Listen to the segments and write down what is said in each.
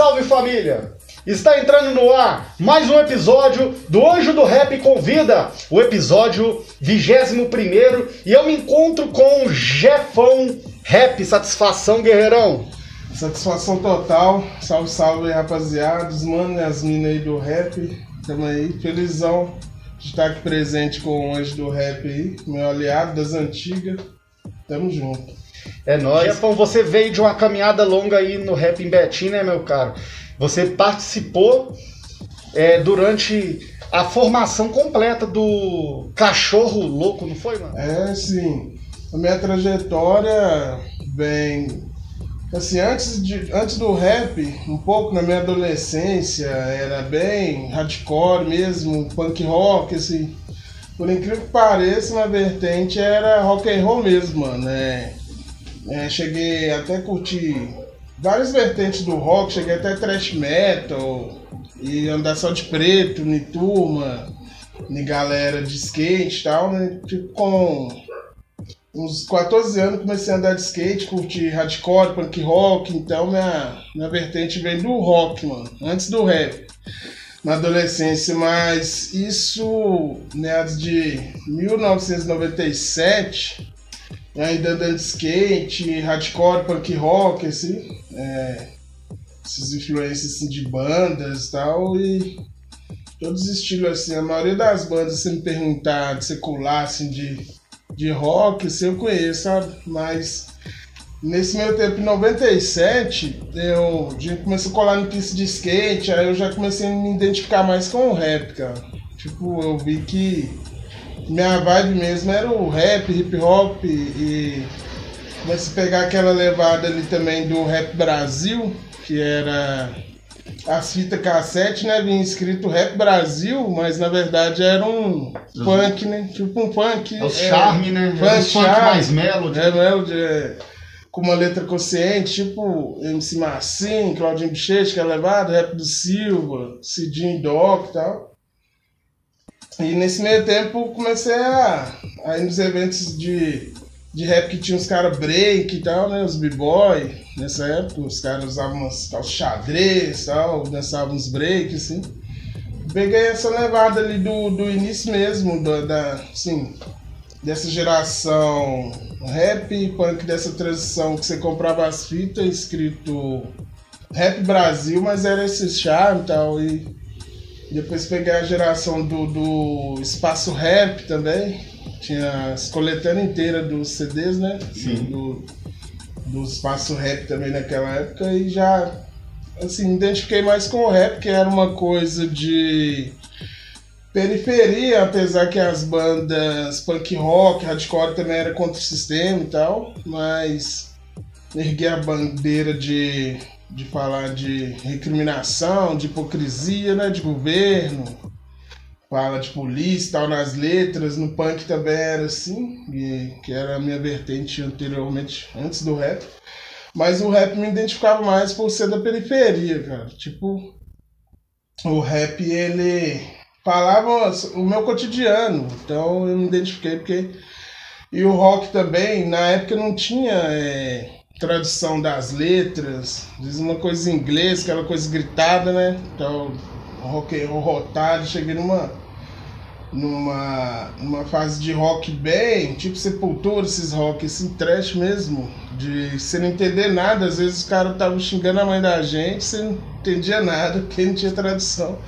salve família! Está entrando no ar mais um episódio do Anjo do Rap Convida, o episódio 21 e eu me encontro com o Jefão Rap. Satisfação, guerreirão! Satisfação total. Salve, salve, rapaziada. Os mano e as minas aí do rap. Tamo aí, felizão de estar aqui presente com o Anjo do Rap aí, meu aliado das antigas. Tamo junto. É nóis. Jefão, você veio de uma caminhada longa aí no rap em Betim, né, meu caro? Você participou é, durante a formação completa do Cachorro Louco, não foi, mano? É, sim. A minha trajetória vem. Assim, antes, de, antes do rap, um pouco na minha adolescência, era bem hardcore mesmo, punk rock, assim. Por incrível que pareça, na vertente era rock and roll mesmo, mano. É, é, cheguei até a curtir várias vertentes do rock, cheguei até thrash metal e andar só de preto, em turma, em galera de skate e tal, né? Tipo, com uns 14 anos comecei a andar de skate, curtir hardcore, punk rock, então minha, minha vertente vem do rock, mano, antes do rap. Na adolescência, mas isso, meados de 1997, ainda andando de skate, hardcore, punk rock, assim, é, essas influências assim, de bandas e tal, e todos os estilos, assim, a maioria das bandas, se me perguntar de secular, assim, de, de rock, assim, eu conheço, sabe? Mas nesse meu tempo, em 97, eu, gente começou a colar no pista de skate, aí eu já comecei a me identificar mais com o rap, cara. Tipo, eu vi que minha vibe mesmo era o rap, hip hop e comecei a pegar aquela levada ali também do rap Brasil, que era as fitas cassete, né? Vinha escrito Rap Brasil, mas na verdade era um Os funk, né? Tipo um funk. É o charme, né? Funk, é mais melody. É melody, é, com uma letra consciente, tipo MC Massim, Claudinho Bichete, que é levado, Rap do Silva, Cidinho Doc e tal. E nesse meio tempo comecei a, a ir nos eventos de, de rap que tinha os caras break e tal, né? Os b-boy. Nessa época, os caras usavam umas calças xadrez e tal, dançavam uns break, assim. Peguei essa levada ali do, do início mesmo, da, da assim, dessa geração rap, punk, dessa transição que você comprava as fitas escrito Rap Brasil, mas era esse charme e tal. E depois peguei a geração do, do Espaço Rap também. Tinha as coletâneas inteiras dos CDs, né? Sim. Do, do Espaço Rap também naquela época e já assim, me identifiquei mais com o rap, que era uma coisa de periferia, apesar que as bandas punk rock, hardcore também era contra o sistema e tal, mas erguei a bandeira de de falar de recriminação, de hipocrisia, né, de governo, fala de polícia tal nas letras, no punk também era assim, que era a minha vertente anteriormente, antes do rap. Mas o rap me identificava mais por ser da periferia, cara. Tipo, o rap ele falava o meu cotidiano, então eu me identifiquei porque. E o rock também, na época não tinha. É tradução das letras, diz uma coisa em inglês, aquela coisa gritada, né? Então, rock rotado, cheguei numa numa numa fase de rock bem, tipo Sepultura, esses rock assim trash mesmo, de você não entender nada, às vezes os caras estavam xingando a mãe da gente, você não entendia nada, porque não tinha tradução.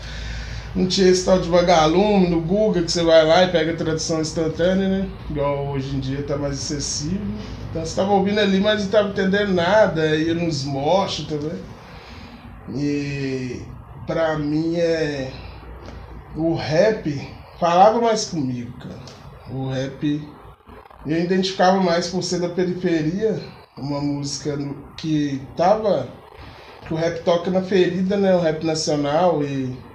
Não tinha esse tal de vagalume no Google que você vai lá e pega a tradução instantânea, né? Igual hoje em dia tá mais acessível. Então você estava ouvindo ali, mas não estava entendendo nada, ia nos mochos também. E pra mim é. O rap falava mais comigo, cara. O rap eu identificava mais por ser da periferia, uma música que tava. que o rap toca na ferida, né? O rap nacional e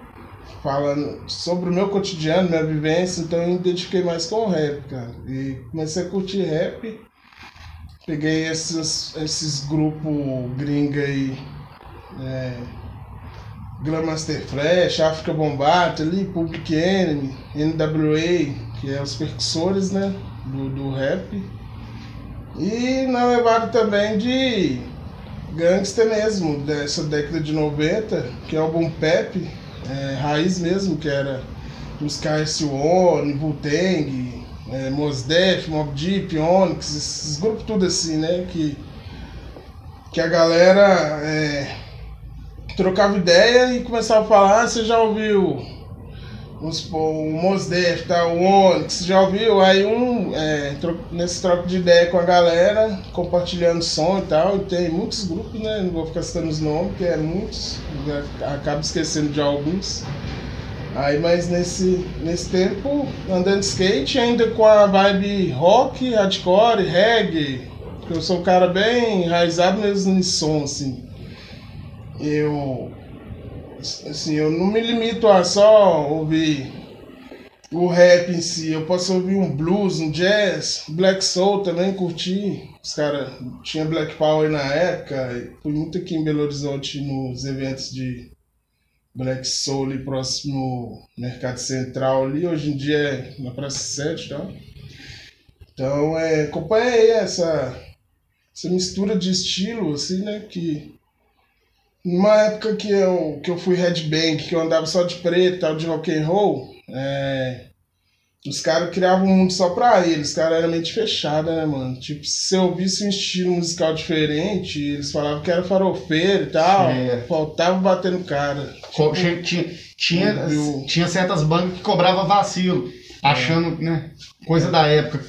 falando sobre o meu cotidiano, minha vivência, então eu me identifiquei mais com o rap, cara. E comecei a curtir rap Peguei esses, esses grupos gringa aí. É, Grandmaster Flash, África Bombata ali, Public Enemy, NWA, que é os percussores, né? Do, do rap. E na levada também de gangster mesmo, dessa década de 90, que é o Boom Pep, é, raiz mesmo, que era os KS1, Wu-Tang, é, Mos Def, Mob Deep, Onyx, esses grupos tudo assim, né? Que, que a galera é, trocava ideia e começava a falar, ah, você já ouviu o Mos Def, tá, o Onyx, já ouviu? Aí um, é, nesse troco de ideia com a galera, compartilhando som e tal, e tem muitos grupos, né? Não vou ficar citando os nomes, porque é muitos, acabo esquecendo de alguns. Aí, mas nesse, nesse tempo, andando de skate, ainda com a vibe rock, hardcore, reggae, porque eu sou um cara bem enraizado mesmo em som, assim. Eu assim, eu não me limito a só ouvir o rap em si. Eu posso ouvir um blues, um jazz, black soul também, curti. Os caras tinha Black Power na época. Fui muito aqui em Belo Horizonte nos eventos de Black Soul ali próximo Mercado Central ali. Hoje em dia é na Praça 7 tá? Então, é, acompanhei essa, essa mistura de estilo, assim, né? Que numa época que eu, que eu fui headbang, que eu andava só de preto, tal, de rock and roll, é, os caras criavam um mundo só pra eles, os caras eram mente fechada, né, mano? Tipo, se eu ouvisse um estilo musical diferente, eles falavam que era farofeiro e tal, é. faltava bater no cara. Tipo, tinha, tinha, tinha certas bandas que cobravam vacilo, achando, é. né, coisa da época.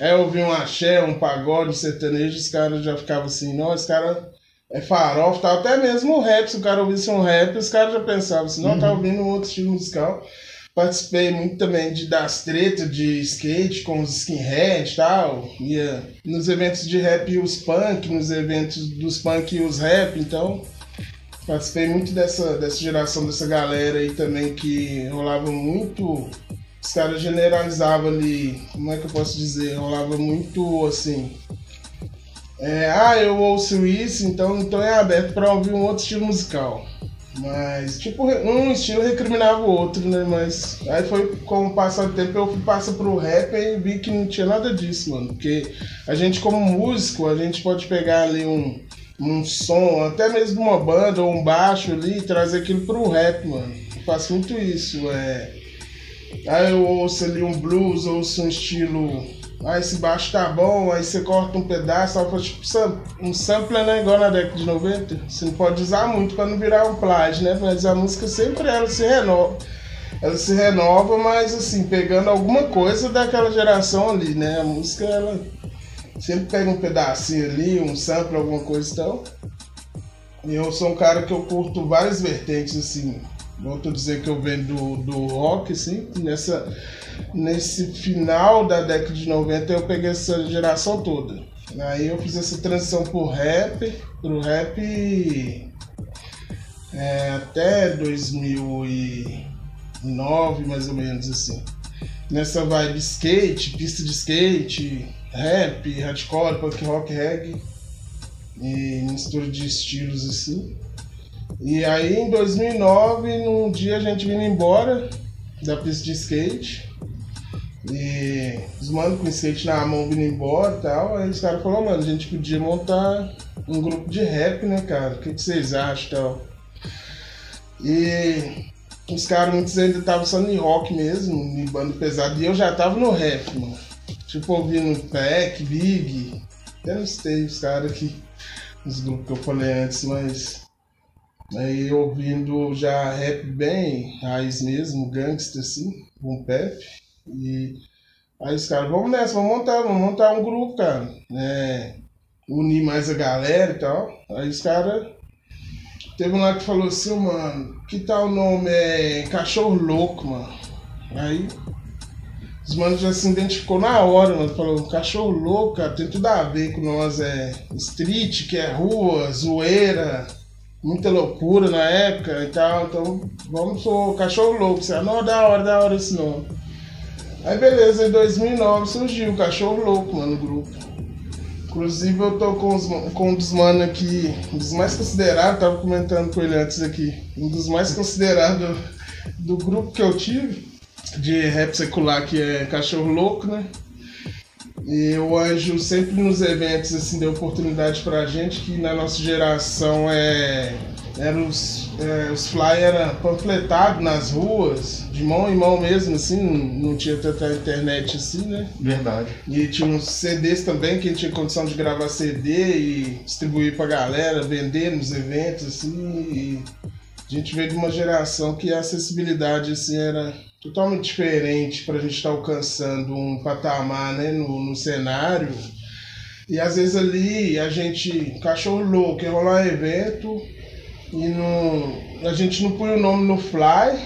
É, eu ouvi um axé, um pagode, um sertanejo, os caras já ficavam assim, não, esse cara é farofa, tá? até mesmo o rap, se o cara ouvisse um rap, os caras já pensavam assim, não, tá uhum. tá ouvindo um outro estilo musical. Participei muito também de, das tretas de skate com os skinhead e tal. Ia nos eventos de rap e os punk, nos eventos dos punk e os rap, então participei muito dessa, dessa geração, dessa galera aí também que rolava muito. Os caras generalizavam ali, como é que eu posso dizer? Rolava muito assim é, ah, eu ouço isso, então, então é aberto para ouvir um outro estilo musical. Mas, tipo, um estilo recriminava o outro, né? Mas aí foi com o passar do tempo eu fui passar pro rap e vi que não tinha nada disso, mano. Porque a gente, como músico, a gente pode pegar ali um, um som, até mesmo uma banda ou um baixo ali, e trazer aquilo pro rap, mano. Eu faço muito isso. É... Aí eu ouço ali um blues, ouço um estilo ah, esse baixo tá bom, aí você corta um pedaço, só tipo um sampler, né? Igual na década de 90. Você não pode usar muito para não virar um plágio, né? Mas a música sempre ela se renova. Ela se renova, mas assim, pegando alguma coisa daquela geração ali, né? A música, ela sempre pega um pedacinho ali, um sample, alguma coisa então. E eu sou um cara que eu curto várias vertentes, assim. Volto a dizer que eu venho do, do rock, assim, nessa nesse final da década de 90 eu peguei essa geração toda. Aí eu fiz essa transição pro rap, pro rap é, até 2009, mais ou menos assim. Nessa vibe skate, pista de skate, rap, hardcore, punk rock, reggae e mistura de estilos assim. E aí em 2009, num dia a gente vindo embora da pista de skate, e os manos com skate na mão vindo embora e tal. Aí os caras falaram, mano, a gente podia montar um grupo de rap, né, cara? O que, que vocês acham e tal? E os caras, muitos ainda estavam só em rock mesmo, em bando pesado. E eu já tava no rap, mano. Tipo, ouvindo Pack, Big. Até não sei os caras aqui, os grupos que eu falei antes, mas. Aí ouvindo já rap bem, raiz mesmo, gangster assim, com Pepe. E aí os caras, vamos nessa, vamos montar, vamos montar um grupo, cara. É, unir mais a galera e tal. Aí os caras. Teve um lá que falou assim, mano, que tal o nome? É Cachorro Louco, mano. Aí os manos já se identificou na hora, mano. Falou, cachorro louco, cara, tem tudo a ver com nós. É street, que é rua, zoeira, muita loucura na época e tal. Então, vamos pro cachorro louco. Você, não, da hora, da hora esse nome. Aí beleza, em 2009 surgiu o Cachorro Louco, mano, no grupo. Inclusive eu tô com, os, com um dos mano aqui, um dos mais considerados, tava comentando com ele antes aqui, um dos mais considerados do grupo que eu tive, de rap secular, que é Cachorro Louco, né? E o Anjo sempre nos eventos assim deu oportunidade pra gente que na nossa geração é era os, é, os flyers panfletados nas ruas, de mão em mão mesmo, assim, não, não tinha tanta internet assim, né? Verdade. E tinha uns CDs também, que a gente tinha condição de gravar CD e distribuir pra galera, vender nos eventos, assim, e a gente veio de uma geração que a acessibilidade, assim, era totalmente diferente pra gente estar tá alcançando um patamar, né, no, no cenário. E às vezes ali a gente, cachorro louco, ia rolar um evento, e não, a gente não põe o nome no fly,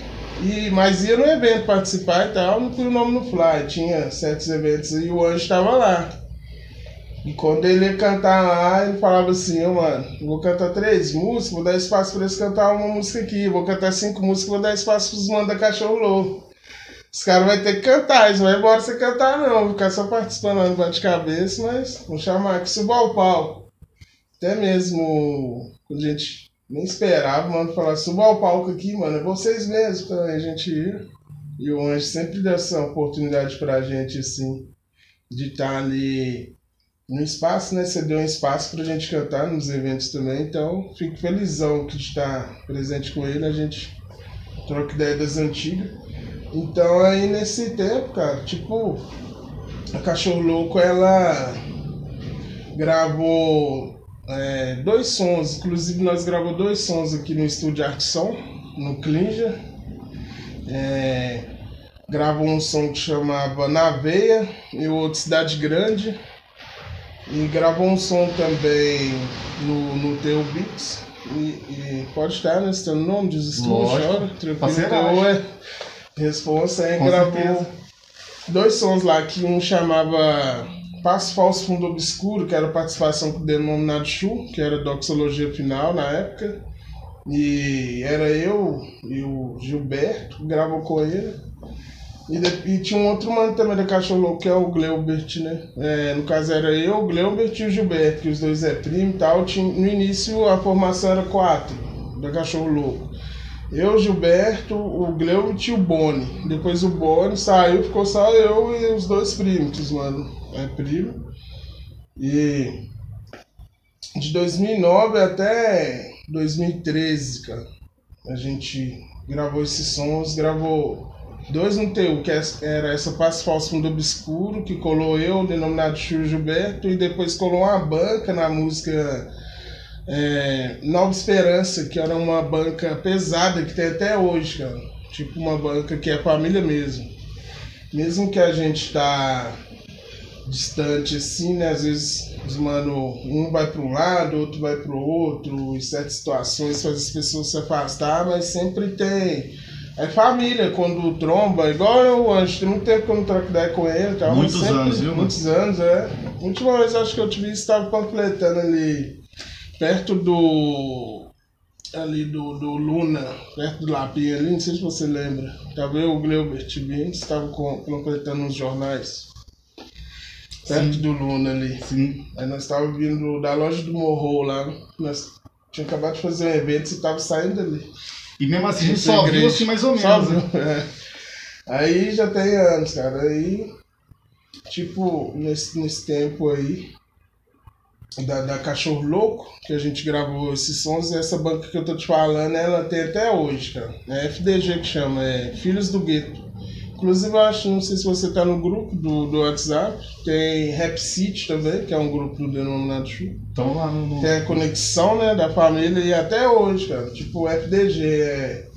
e, mas ia no evento participar e tal, não põe o nome no fly. Tinha certos eventos e o Anjo estava lá. E quando ele ia cantar lá, ele falava assim, oh, mano, vou cantar três músicas, vou dar espaço para eles cantar uma música aqui, vou cantar cinco músicas, vou dar espaço para os manda cachorro louco. Os caras vão ter que cantar, eles não vai embora você cantar não, vou ficar só participando lá no bate-cabeça, mas vou chamar aqui, suba ao pau. Até mesmo quando a gente nem esperava, mano, falar, suba ao palco aqui, mano, é vocês mesmos também, a gente ir. E o Anjo sempre deu essa oportunidade pra gente, assim, de estar tá ali no espaço, né? Você deu um espaço pra gente cantar nos eventos também, então fico felizão que estar presente com ele, a gente troca ideia das antigas. Então aí nesse tempo, cara, tipo, a Cachorro Louco, ela gravou é, dois sons, inclusive nós gravamos dois sons aqui no estúdio Arte Som, no Clinja. É, gravou um som que chamava Na Veia e o outro Cidade Grande. E gravou um som também no, no Teu Beats. E, e, pode estar, né? Se tem o nome, diz estúdio, chora, tranquilo. Teu é responsa aí, gravou certeza. dois sons lá que um chamava Passo Falso Fundo Obscuro, que era participação com o denominado Chu, que era doxologia final na época. E era eu e o Gilberto, gravou com ele. E, de, e, tinha um outro mano também da Cachorro Louco, que é o Gleubert, né? É, no caso era eu, o Gleubert e o Gilberto, que os dois é primo e tal. Tinha, no início a formação era quatro, da Cachorro Louco. Eu, Gilberto, o Gleubert e o Boni. Depois o Boni saiu, ficou só eu e os dois primos, mano é primo. E de 2009 até 2013, cara, a gente gravou esses sons, gravou dois no TU, que é, era essa Passe Falso Fundo Obscuro, que colou eu, denominado Chico Gilberto, e depois colou uma banca na música é, Nova Esperança, que era uma banca pesada que tem até hoje, cara. Tipo uma banca que é família mesmo. Mesmo que a gente tá distante assim, né? Às vezes, mano, um vai para um lado, outro vai para o outro, em certas situações faz as pessoas se afastar, mas sempre tem. É família, quando tromba, igual eu, antes, tem muito tempo que eu não troco ideia com ele. Muitos sempre, anos, viu? Muitos anos, é. A última vez acho que eu te vi, estava completando ali, perto do. Ali do, do Luna, perto do Lapinha ali, não sei se você lembra. Tava eu, o Gleubert vindo, estava completando os jornais perto do Luna ali. Sim. Aí nós estávamos vindo da loja do Morro lá. Nós tínhamos acabado de fazer um evento e estava saindo ali. E mesmo assim a gente só viu assim mais ou menos. Né? É. Aí já tem anos, cara. Aí, tipo, nesse, nesse tempo aí, da, da Cachorro Louco, que a gente gravou esses sons, essa banca que eu tô te falando, ela tem até hoje, cara. É FDG que chama, é Filhos do Gueto. Inclusive, eu acho, não sei se você está no grupo do, do WhatsApp, tem Rap City também, que é um grupo do Denominado Chu. Então lá no. Tem a conexão, né, da família e até hoje, cara. Tipo, o FDG é.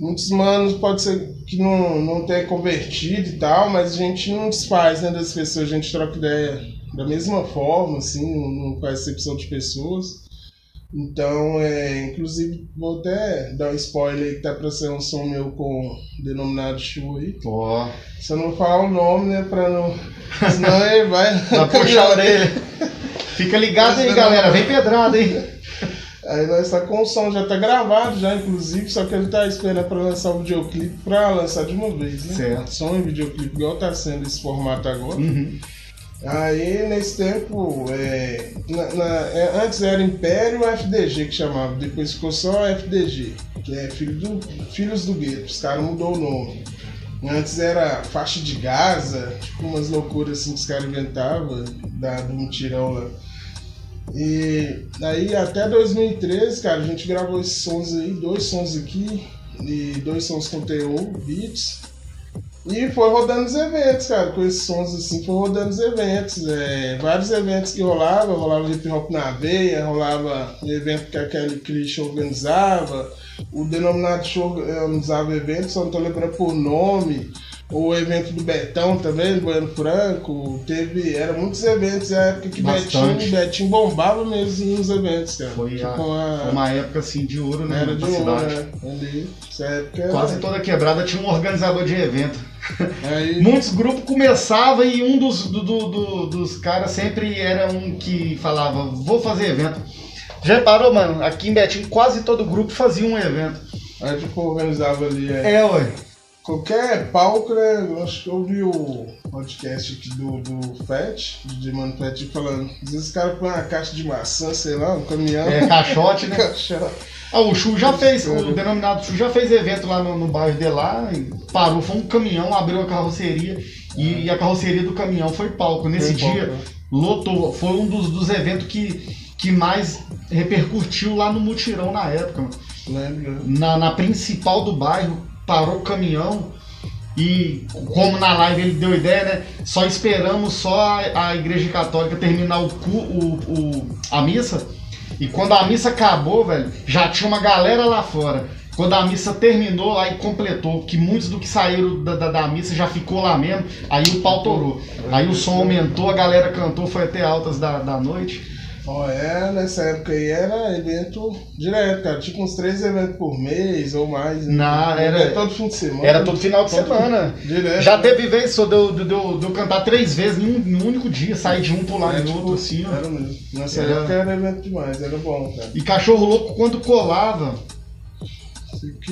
Muitos manos pode ser que não, não tenha convertido e tal, mas a gente não desfaz, né, das pessoas, a gente troca ideia da mesma forma, assim, não faz excepção de pessoas. Então, é, inclusive, vou até dar um spoiler que tá pra ser um som meu com denominado Chu aí. Ó. Se eu não falar o nome, né, pra não. Senão ele vai. Vai puxar a orelha. Fica ligado aí, galera. Vem pedrada, hein? Aí nós tá com o som, já tá gravado já, inclusive, só que ele tá esperando pra lançar o videoclipe pra lançar de uma vez, né? Certo. Som e videoclipe, igual tá sendo esse formato agora. Uhum. Aí nesse tempo, é, na, na, é, antes era Império FDG que chamava, depois ficou só FDG, que é filho do, Filhos do Gueto, os caras mudou o nome. Antes era faixa de Gaza, tipo umas loucuras assim que os caras inventavam, do mutirão lá. E aí até 2013, cara, a gente gravou esses sons aí, dois sons aqui, e dois sons com TO, beats. E foi rodando os eventos, cara, com esses sons assim, foi rodando os eventos. É, vários eventos que rolavam, rolava hip hop na veia, rolava evento que a Kelly organizava, o denominado show organizava eventos, só não tô lembrando por nome o evento do Betão também, do Bueno Franco, teve, eram muitos eventos na época que Betinho, Betinho bombava mesmo nos eventos, cara. Foi, tipo, a, a, uma época assim de ouro, né? Era de ouro, né? Ali, época Quase era... toda quebrada tinha um organizador de evento. Aí... Muitos grupos começavam e um dos, do, do, do, dos caras sempre era um que falava, vou fazer evento. Já reparou, mano? Aqui em Betinho quase todo grupo fazia um evento. Aí tipo, organizava ali. É, é ué. Qualquer palco, né? Eu acho que eu ouvi o podcast aqui do, do Fett, de Mano Fett, falando. Às vezes os caras põem uma caixa de maçã, sei lá, um caminhão. É, caixote, né? caixote. Ah, o Chu já fez, o denominado Chu já fez evento lá no, no bairro de lá, parou, foi um caminhão, abriu a carroceria e, e a carroceria do caminhão foi palco. Nesse foi dia, palco, né? lotou, foi um dos, dos eventos que, que mais repercutiu lá no Mutirão na época. Lembro. Na, na principal do bairro, parou o caminhão e como na live ele deu ideia, né? Só esperamos só a, a igreja católica terminar o, o, o, a missa. E quando a missa acabou, velho, já tinha uma galera lá fora. Quando a missa terminou, aí completou, que muitos do que saíram da, da, da missa já ficou lá mesmo, aí o pau torou. Aí o som aumentou, a galera cantou, foi até altas da, da noite. Oh, é, nessa época aí era evento direto, cara. Tipo uns três eventos por mês ou mais. Né? Não, era, era todo fim de semana. Era todo final de todo semana. Direto. Já teve vez só de eu cantar três vezes num, num, único dia, sair de um pular é, no tipo, outro, assim, ó. Era mesmo. Nessa era... época era evento demais, era bom, cara. E cachorro louco quando colava.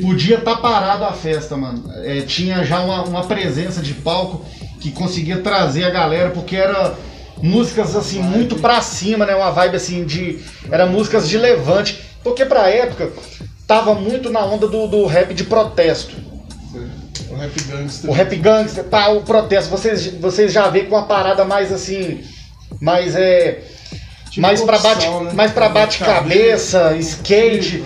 Podia estar tá parado a festa, mano. É, tinha já uma, uma presença de palco que conseguia trazer a galera, porque era músicas assim muito pra cima, né? Uma vibe assim de. Era músicas de levante. Porque pra época tava muito na onda do, do rap de protesto. O rap gangster. O rap gangster, pá, o protesto. Vocês, vocês já vê com uma parada mais assim. Mais é. Tipo mais para bate, né? mais para bate cabeça, skate,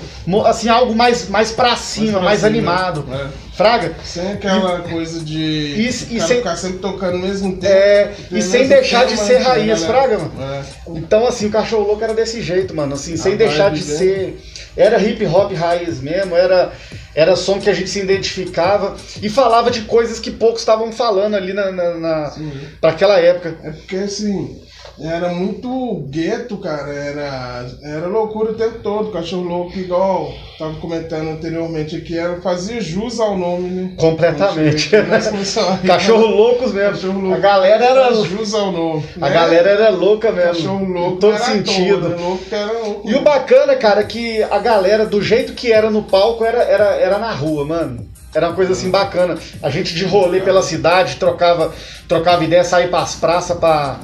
assim algo mais mais para cima, mais, mais animado. Né? Fraga. Sem aquela e, coisa de e, e sem, ficar sempre tocando no mesmo tempo. É, e sem deixar de ser raiz, Fraga, mano. É. Então, assim, o Cachorro Louco era desse jeito, mano. Assim, sem deixar de ser. Era hip hop raiz mesmo, era, era som que a gente se identificava e falava de coisas que poucos estavam falando ali na, na, na para aquela época. É porque, assim era muito gueto, cara. Era, era loucura o tempo todo. Cachorro louco, igual tava comentando anteriormente aqui, era, fazia jus ao nome, né? Completamente. Cachorro loucos mesmo. Cachorro louco. A galera era. jus ao nome. A né? galera era louca mesmo. Cachorro louco. Em todo sentido. Todo, louco era louco, e o bacana, cara, que a galera, do jeito que era no palco, era, era, era na rua, mano. Era uma coisa assim bacana. A gente de rolê pela cidade, trocava, trocava ideia, saía pras praças pra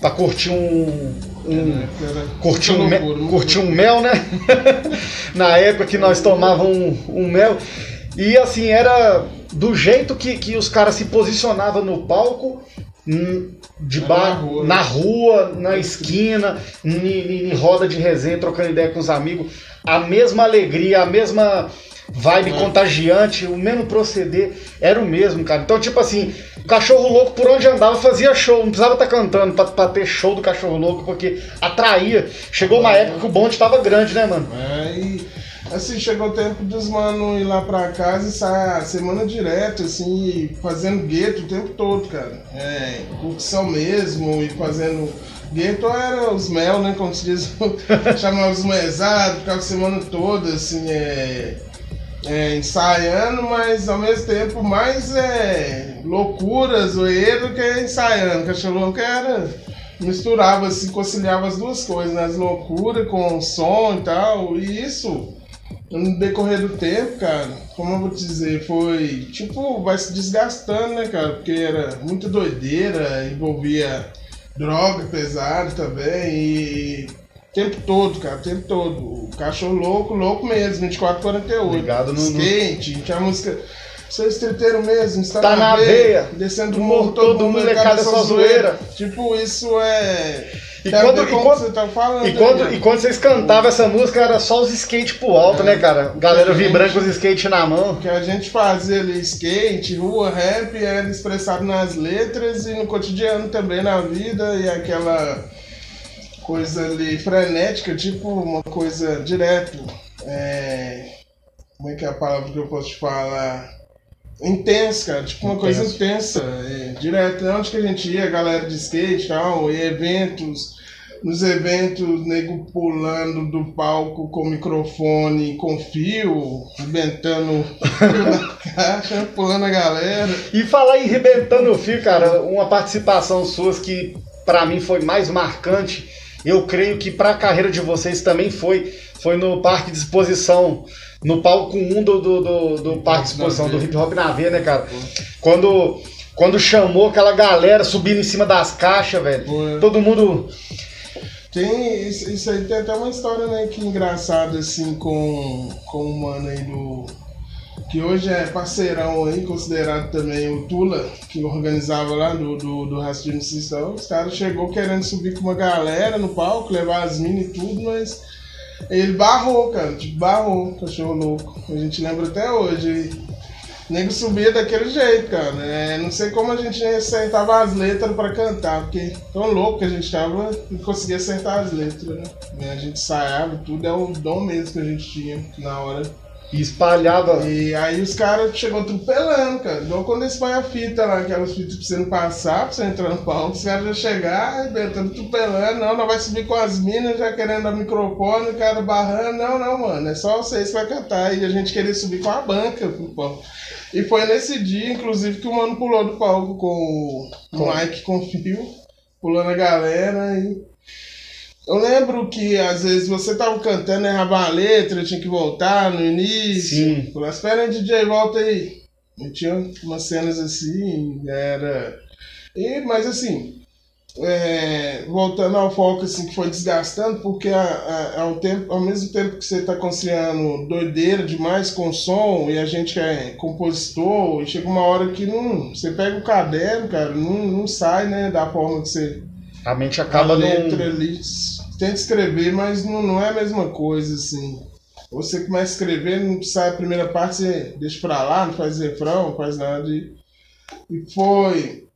pra curtir um. um curtir, um, me, curtir um mel, né? Na época que nós tomávamos um, um, mel. E assim, era do jeito que, que os caras se posicionavam no palco, de bar, na rua, na, rua, na esquina, em, em roda de resenha, trocando ideia com os amigos. A mesma alegria, a mesma vibe contagiante, o mesmo proceder era o mesmo, cara. Então, tipo assim, o cachorro louco por onde andava fazia show, não precisava estar tá cantando pra, pra, ter show do cachorro louco, porque atraía. Chegou uma época que o bonde tava grande, né, mano? É, e assim, chegou o tempo dos mano ir lá pra casa e sair a semana direto, assim, fazendo gueto o tempo todo, cara. É, curtição mesmo, e fazendo. Gueto era os mel, né? Como se diz, chamava os mesados, ficava a semana toda, assim, é é, ensaiando, mas ao mesmo tempo mais é, loucura, zoeiro que ensaiando. Cachorro louco era. misturava, assim, conciliava as duas coisas, né? As loucuras com som e tal. E isso, no decorrer do tempo, cara, como eu vou te dizer, foi tipo, vai se desgastando, né, cara? Porque era muita doideira, envolvia droga pesada também e tempo todo, cara, o tempo todo. O cachorro louco, louco mesmo, 24, 48. Ligado no. Skate, tinha música. Sou estriteiro mesmo, está Tá na veia. Descendo o Morro, todo todo mundo molecada só zoeira. Tipo, isso é. E a quando- e o quando- tá falando. E quando, né? e quando vocês cantavam essa música, era só os skate pro alto, É. né, cara? Galera É. vibrando com os skate na mão. que a gente fazia ali skate, rua, rap, era expressado nas letras e no cotidiano também na vida e aquela coisa ali frenética, tipo uma coisa direto. é, Como é que é a palavra que eu posso te falar? Intensa, cara, tipo uma coisa Intenso. intensa, é, direto. Onde que a gente ia, galera de skate e tal, e eventos, nos eventos, nego pulando do palco com microfone, com fio, arrebentando a caixa, pulando a galera. E falar em rebentando o fio, cara, uma participação suas que pra mim foi mais marcante, eu creio que pra carreira de vocês também foi, foi no Parque de Exposição, no palco 1 do, do, do, do Parque de Exposição, do. Hip Hop na V, né, cara? Quando, quando chamou aquela galera subindo em cima das caixas, velho. Foi. Todo mundo. Tem, isso, isso aí tem até uma história, né, que engraçada, assim, com, com o mano aí do... Que hoje é parceirão aí, considerado também o Tula, que organizava lá do, do, do Sistão. Os caras chegou querendo subir com uma galera no palco, levar as minas e tudo, mas ele barrou, cara, tipo, barrou, cachorro louco. A gente lembra até hoje. O nego subia daquele jeito, cara. É, não sei como a gente acertava as letras pra cantar, porque tão louco que a gente tava e conseguia acertar as letras, né? A gente ensaiava tudo, é o dom mesmo que a gente tinha na hora. E espalhava. E aí os caras chegou atropelando, cara. Igual quando eles põem a fita lá, aquelas fitas pra você não passar, pra você entrar no palco, os caras já chegar arrebentando, atropelando, não, não vai subir com as minas, já querendo dar microfone, o cara barrando, não, não, mano, é só vocês que vai cantar. E a gente queria subir com a banca pro palco. E foi nesse dia, inclusive, que o mano pulou do palco com o Com- Mike com fio, pulando a galera e. Eu lembro que às vezes você tava cantando, errava a letra, tinha que voltar no início. Sim. Falei, espera aí, DJ, volta aí. E tinha umas cenas assim, era. E, mas assim, é, voltando ao foco assim, que foi desgastando, porque a- a- ao, tempo, ao mesmo tempo que você está conciliando doideira demais com o som, e a gente que é compositor, e chega uma hora que não. Você pega o caderno, cara, não, não sai, né, da forma que você A mente acaba a letra num. ali, tenta escrever, mas não, não é a mesma coisa, assim. Você começa a escrever, não sai a primeira parte, você deixa pra lá, não faz refrão, não faz nada. E, e foi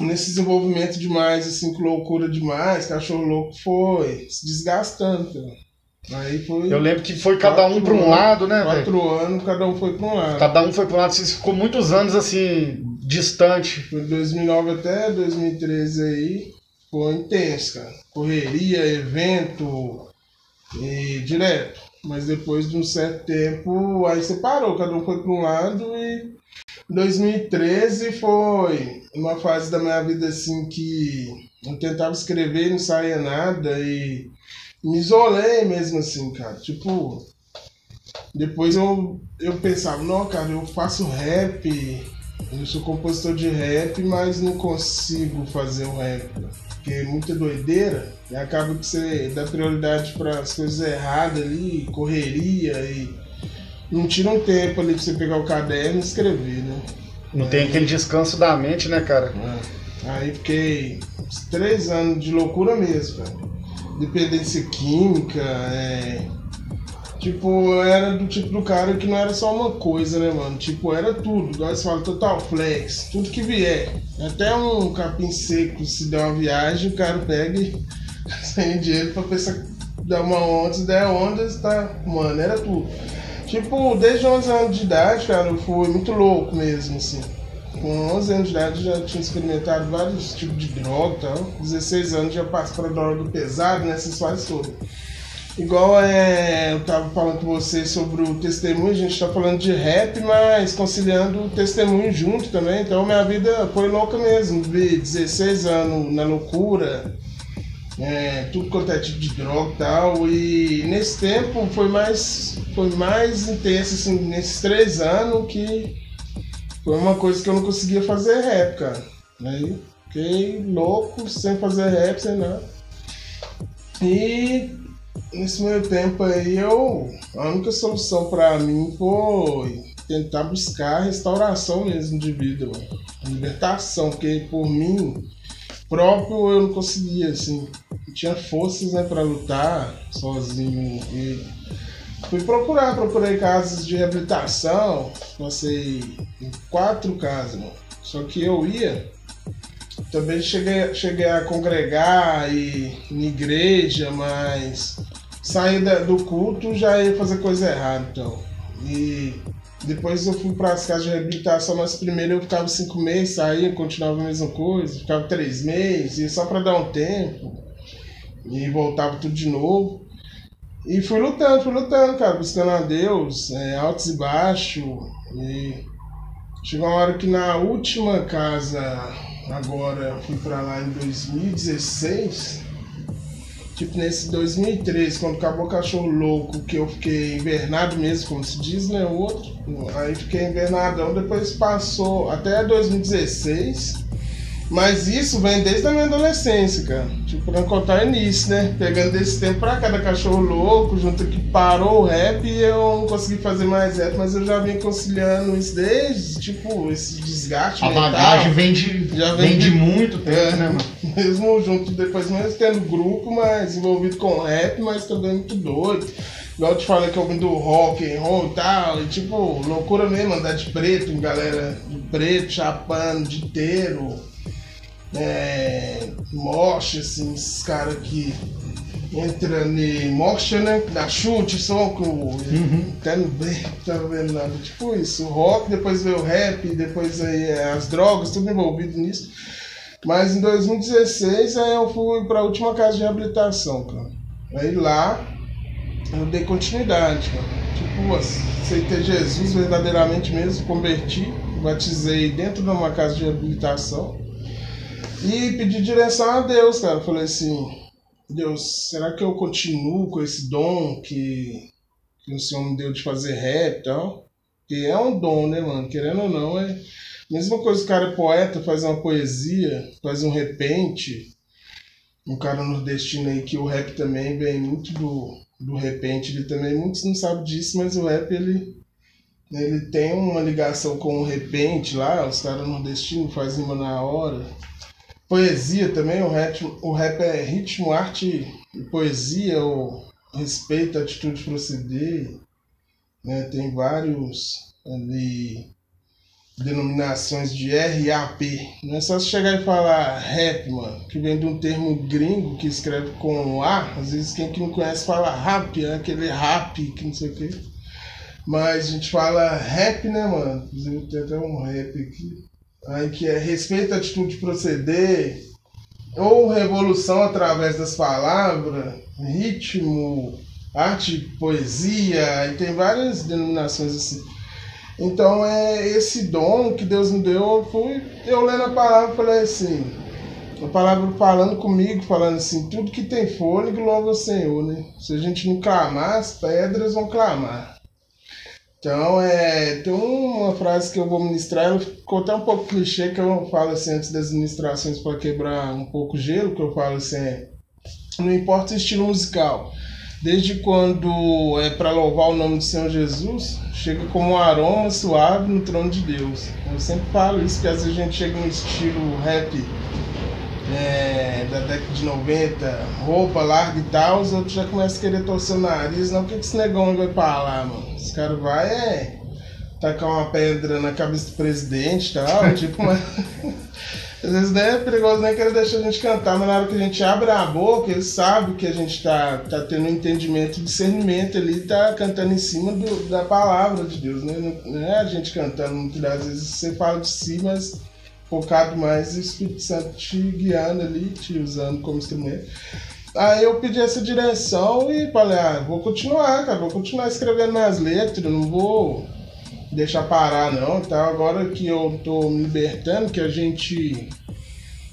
nesse desenvolvimento demais, assim, com loucura demais, cachorro louco, foi se desgastando, cara. Aí foi Eu lembro que foi cada um pra um lado, né, quatro anos, cada um foi pra um lado. Cada um foi pra um lado. Vocês ficou muitos anos assim, distante. Foi de 2009 até 2013 aí, foi intenso, cara. Correria, evento, e direto. Mas depois de um certo tempo, aí separou, cada um foi para um lado e 2013 foi uma fase da minha vida assim que eu tentava escrever não saía nada e me isolei mesmo assim, cara. Tipo, depois eu, eu pensava, não, cara, eu faço rap, eu sou compositor de rap, mas não consigo fazer o rap. Porque é muita doideira e acaba que você dá prioridade para as coisas erradas ali, correria e não tira um tempo ali pra você pegar o caderno e escrever, né? Não tem aquele descanso da mente, né, cara? Aí fiquei uns três anos de loucura mesmo, cara. Dependência química, é. Tipo, era do tipo do cara que não era só uma coisa, né, mano? Tipo, era tudo. Igual você fala, total flex, tudo que vier. Até um capim seco, se der uma viagem, o cara pega e sem dinheiro pra pensar dar uma onda, se der onda, tá. Mano, era tudo. Tipo, desde 11 anos de idade, cara, eu fui muito louco mesmo, assim. Com 11 anos de idade já tinha experimentado vários tipos de droga e tal. 16 anos já passo para droga pesada, nessas fases todas. Igual é, eu tava falando com você sobre o testemunho, a gente tá falando de rap, mas conciliando o testemunho junto também. Então minha vida foi louca mesmo. Vi 16 anos na loucura, é, tudo quanto é tipo de droga e tal. E nesse tempo foi mais, foi mais intenso, assim, nesses três anos que foi uma coisa que eu não conseguia fazer rap, cara. Aí fiquei louco, sem fazer rap, sem nada. E nesse meio tempo aí eu. A única solução pra mim foi tentar buscar a restauração mesmo de vida, mano. Libertação, porque por mim próprio eu não conseguia, assim. Não tinha forças, né, pra lutar sozinho. E fui procurar, procurei casas de reabilitação. Passei em quatro casas, mano. Só que eu ia. Também cheguei, cheguei a congregar e em igreja, mas sair do culto já ia fazer coisa errada, então. E depois eu fui para as casas de reabilitação, mas primeiro eu ficava cinco meses, saía, continuava a mesma coisa, ficava três meses, e só para dar um tempo, e voltava tudo de novo. E fui lutando, fui lutando, cara, buscando a Deus, é, altos e baixos. E chegou uma hora que na última casa, agora fui para lá em 2016 Tipo, nesse 2013, quando acabou o Cachorro Louco, que eu fiquei invernado mesmo, como se diz, né? O outro. Aí fiquei invernadão, depois passou até 2016. Mas isso vem desde a minha adolescência, cara. Tipo, pra contar início, né? Pegando desse tempo pra cada cachorro louco, junto que parou o rap e eu não consegui fazer mais rap, mas eu já vim conciliando isso desde, tipo, esse desgaste. A mental. bagagem vem de, já vem, vem de, de muito tempo, é, né, mano? Mesmo junto, depois mesmo tendo grupo, mas envolvido com rap, mas também muito doido. Igual eu te falei que eu vim do rock and roll e tal, e tipo, loucura mesmo, andar de preto, galera de preto, chapando, de inteiro é, Mosh, assim, esses caras que entra em Mocha, né? Da chute, soco, uhum. até no bem, tá vendo nada. Tipo isso, o rock, depois veio o rap, depois aí é, as drogas, tudo envolvido nisso. Mas em 2016 aí eu fui para a última casa de reabilitação, cara. Aí lá eu dei continuidade, cara. Tipo, aceitei Jesus verdadeiramente mesmo, converti, batizei dentro de uma casa de reabilitação. E pedi direção a Deus, cara. Falei assim, Deus, será que eu continuo com esse dom que, que o Senhor me deu de fazer rap e tal? Que é um dom, né, mano? Querendo ou não, é. Mesma coisa o cara é poeta, faz uma poesia, faz um repente. Um cara nordestino aí que o rap também vem muito do, do repente. Ele também, muitos não sabem disso, mas o rap ele, ele tem uma ligação com o repente lá. Os caras nordestinos fazem uma na hora poesia também, o rap, o rap é ritmo, arte e poesia, o respeito, atitude, proceder. Né? Tem vários ali denominações de RAP. Não é só você chegar e falar rap, mano, que vem de um termo gringo que escreve com A. Às vezes quem que não conhece fala rap, é aquele rap que não sei o quê. Mas a gente fala rap, né, mano? Inclusive tem até um rap aqui aí que é respeito, atitude, proceder, ou revolução através das palavras, ritmo, arte, poesia, e tem várias denominações assim. Então é esse dom que Deus me deu, eu fui, eu lendo a palavra falei assim, a palavra falando comigo, falando assim, tudo que tem fôlego louva o Senhor, né? Se a gente não clamar, as pedras vão clamar. Então, é, tem uma frase que eu vou ministrar, ela ficou até um pouco clichê, que eu falo assim antes das ministrações para quebrar um pouco o gelo, que eu falo assim, é, não importa o estilo musical, desde quando é para louvar o nome do Senhor Jesus, chega como um aroma suave no trono de Deus. Eu sempre falo isso, que às vezes a gente chega no estilo rap é, da década de 90, roupa larga e tal, os outros já começam a querer torcer o nariz. Não, o que, esse negão vai lá, mano? Esse cara vai é tacar uma pedra na cabeça do presidente e tal, tipo, mas. Às vezes né, é perigoso nem querer deixar a gente cantar, mas na hora que a gente abre a boca, ele sabe que a gente tá, tá tendo um entendimento, discernimento ali, tá cantando em cima do, da palavra de Deus, né? Não é a gente cantando, muitas vezes você fala de si, mas focado mais no Espírito Santo te guiando ali, te usando como instrumento. Aí eu pedi essa direção e falei, ah, vou continuar, cara, vou continuar escrevendo minhas letras, não vou deixar parar não. Então agora que eu tô me libertando, que a gente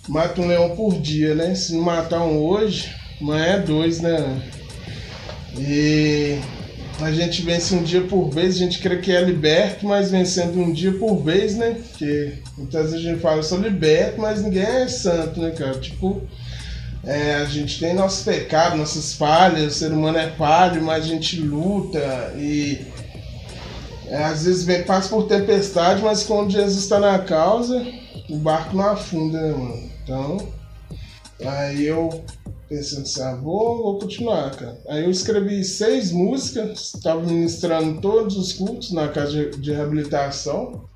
mata um leão por dia, né? Se não matar um hoje, amanhã é dois, né? E a gente vence um dia por vez, a gente crê que é liberto, mas vencendo um dia por vez, né? Porque muitas vezes a gente fala, eu sou liberto, mas ninguém é santo, né, cara? Tipo, é, a gente tem nossos pecados, nossas falhas, o ser humano é falho, mas a gente luta e É, às vezes vem, passa por tempestade, mas quando Jesus está na causa, o barco não afunda, né, mano? Então, aí eu pensando assim, ah, vou, vou continuar, cara. Aí eu escrevi seis músicas, estava ministrando todos os cultos na casa de, de reabilitação.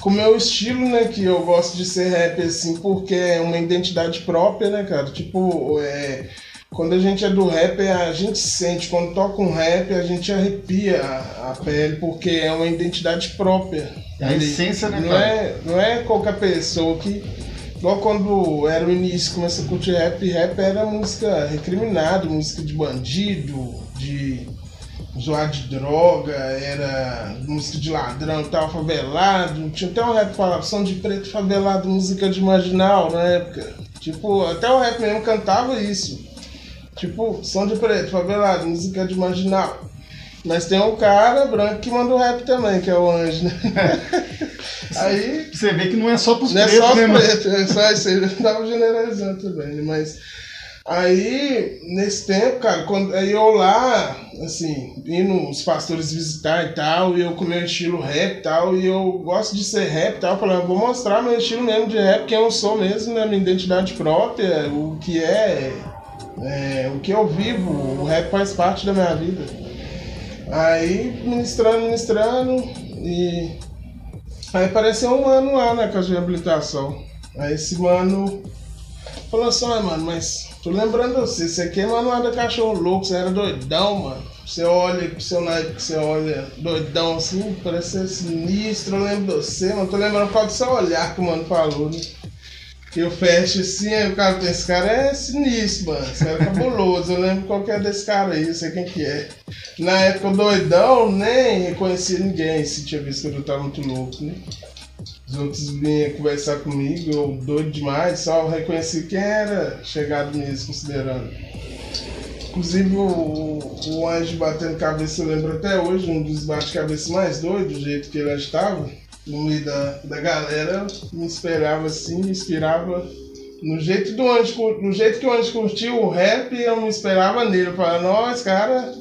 Com o meu estilo, né, que eu gosto de ser rap assim, porque é uma identidade própria, né, cara? Tipo, é, quando a gente é do rap, a gente sente, quando toca um rap, a gente arrepia a, a pele, porque é uma identidade própria. É a essência, né, não cara? é, não é qualquer pessoa que Igual quando era o início, começou a curtir rap, rap era música recriminada, música de bandido, de zoar de droga, era música de ladrão tal, favelado. Tinha até um rap que falava som de preto favelado, música de marginal na época. Tipo, até o rap mesmo cantava isso. Tipo, som de preto, favelado, música de marginal. Mas tem um cara branco que manda o rap também, que é o Anjo, né? Aí. Você vê que não é só pros Não é pretos, só né, os mano? pretos, é só isso aí. Eu tava generalizando também, né? Mas. Aí, nesse tempo, cara, quando, aí eu lá, assim, indo os pastores visitar e tal, e eu com meu estilo rap e tal, e eu gosto de ser rap e tal, falando, vou mostrar meu estilo mesmo de rap, quem eu sou mesmo, né, minha identidade própria, o que é, é, o que eu vivo, o rap faz parte da minha vida. Aí, ministrando, ministrando, e aí apareceu um mano lá na casa de reabilitação. Aí esse mano falou assim, ah, mano, mas tô lembrando você, você aqui é manual da cachorro louco, você era doidão, mano. Você olha pro seu naipe, você olha doidão assim, parece ser sinistro, eu lembro de você, mano. Tô lembrando por causa do seu olhar que o mano falou, né? Que eu fecho assim, aí o cara pensa, esse cara é sinistro, mano. Esse cara é cabuloso. Eu lembro qual que é desse cara aí, eu sei quem que é. Na época, doidão nem reconhecia ninguém se tinha visto que eu tava muito louco, né? Os outros vinham conversar comigo, eu doido demais, só reconheci quem era chegado mesmo, considerando. Inclusive o, o anjo batendo cabeça, eu lembro até hoje, um dos bate-cabeça mais doidos, do jeito que ele estava, no meio da, da galera, me esperava assim, me inspirava no jeito do anjo, no jeito que o anjo curtiu o rap, eu me esperava nele. Eu falava, nossa, cara,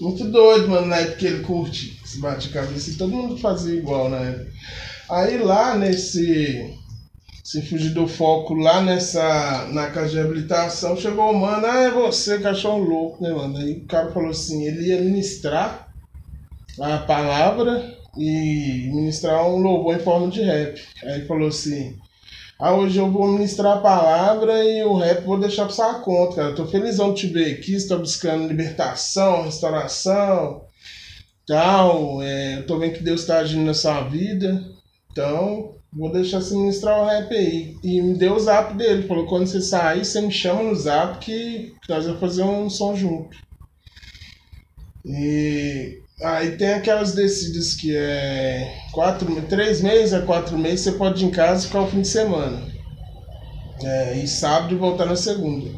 muito doido, mano, na época que ele curte esse bate-cabeça, e todo mundo fazia igual na época. Aí lá nesse. Se fugir do foco lá nessa. Na casa de reabilitação, chegou o mano, ah, é você, cachorro louco, né, mano? Aí o cara falou assim, ele ia ministrar a palavra e ministrar um louvor em forma de rap. Aí ele falou assim. Ah, hoje eu vou ministrar a palavra e o rap vou deixar pra sua conta, cara. Eu tô felizão de te ver aqui, você tá buscando libertação, restauração, tal. É, eu tô vendo que Deus tá agindo na sua vida. Então, vou deixar você ministrar o rap aí. E me deu o zap dele. Falou, quando você sair, você me chama no zap que nós vamos fazer um som junto. E aí tem aquelas descidas que é quatro, três meses a quatro meses, você pode ir em casa e ficar o fim de semana. É, e sábado e voltar na segunda.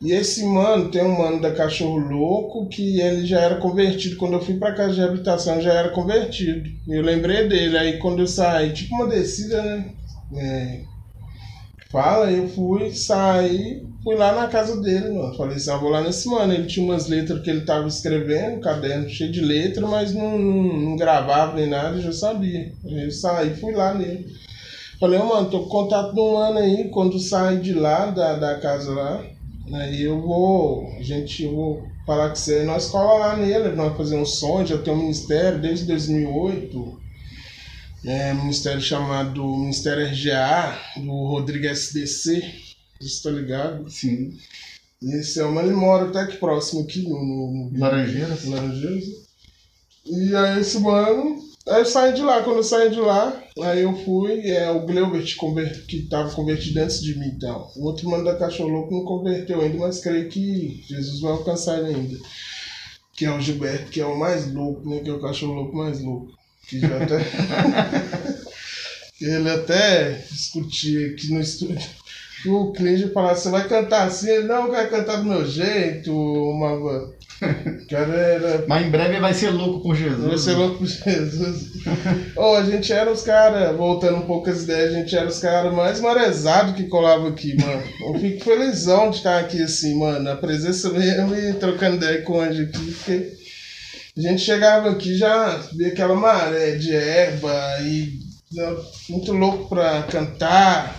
E esse mano, tem um mano da Cachorro Louco que ele já era convertido. Quando eu fui pra casa de reabilitação, já era convertido. E eu lembrei dele. Aí quando eu saí, tipo uma descida, né? É, fala, eu fui, saí, fui lá na casa dele, mano. Falei assim, ah, vou lá nesse mano. Ele tinha umas letras que ele tava escrevendo, um caderno cheio de letra, mas não, não, não gravava nem nada, eu já sabia. Eu saí, fui lá nele. Falei, ô mano, tô com contato de um mano aí, quando sair de lá, da, da casa lá, aí eu vou, a gente, eu vou falar com você, nós cola lá nele, nós fazer um som, já tem um ministério desde 2008, é, um ministério chamado Ministério RGA, do Rodrigo SDC, você tá ligado? Sim. E esse é o mano, ele mora até aqui próximo, aqui no, no, no Laranjeiras? Laranjeiras. E aí esse mano, aí eu saí de lá, quando eu saí de lá, aí eu fui, é o Gleubert que tava convertido antes de mim então. O outro mano da Cachorro não converteu ainda, mas creio que Jesus vai alcançar ele ainda. Que é o Gilberto, que é o mais louco, né? Que é o cachorro louco mais louco. Que já até. ele até discutia aqui no estúdio. O Clínio falava, você vai cantar assim? Ele, não, eu quero cantar do meu jeito, uma. Cara era Mas em breve vai ser louco por Jesus. Vai ser louco por Jesus. oh, a gente era os caras, voltando um pouco as ideias, a gente era os caras mais marezados que colavam aqui, mano. Eu fico felizão de estar aqui assim, mano. A presença mesmo e trocando ideia com o Anjo aqui, porque A gente chegava aqui já via aquela maré de erva e né, muito louco pra cantar.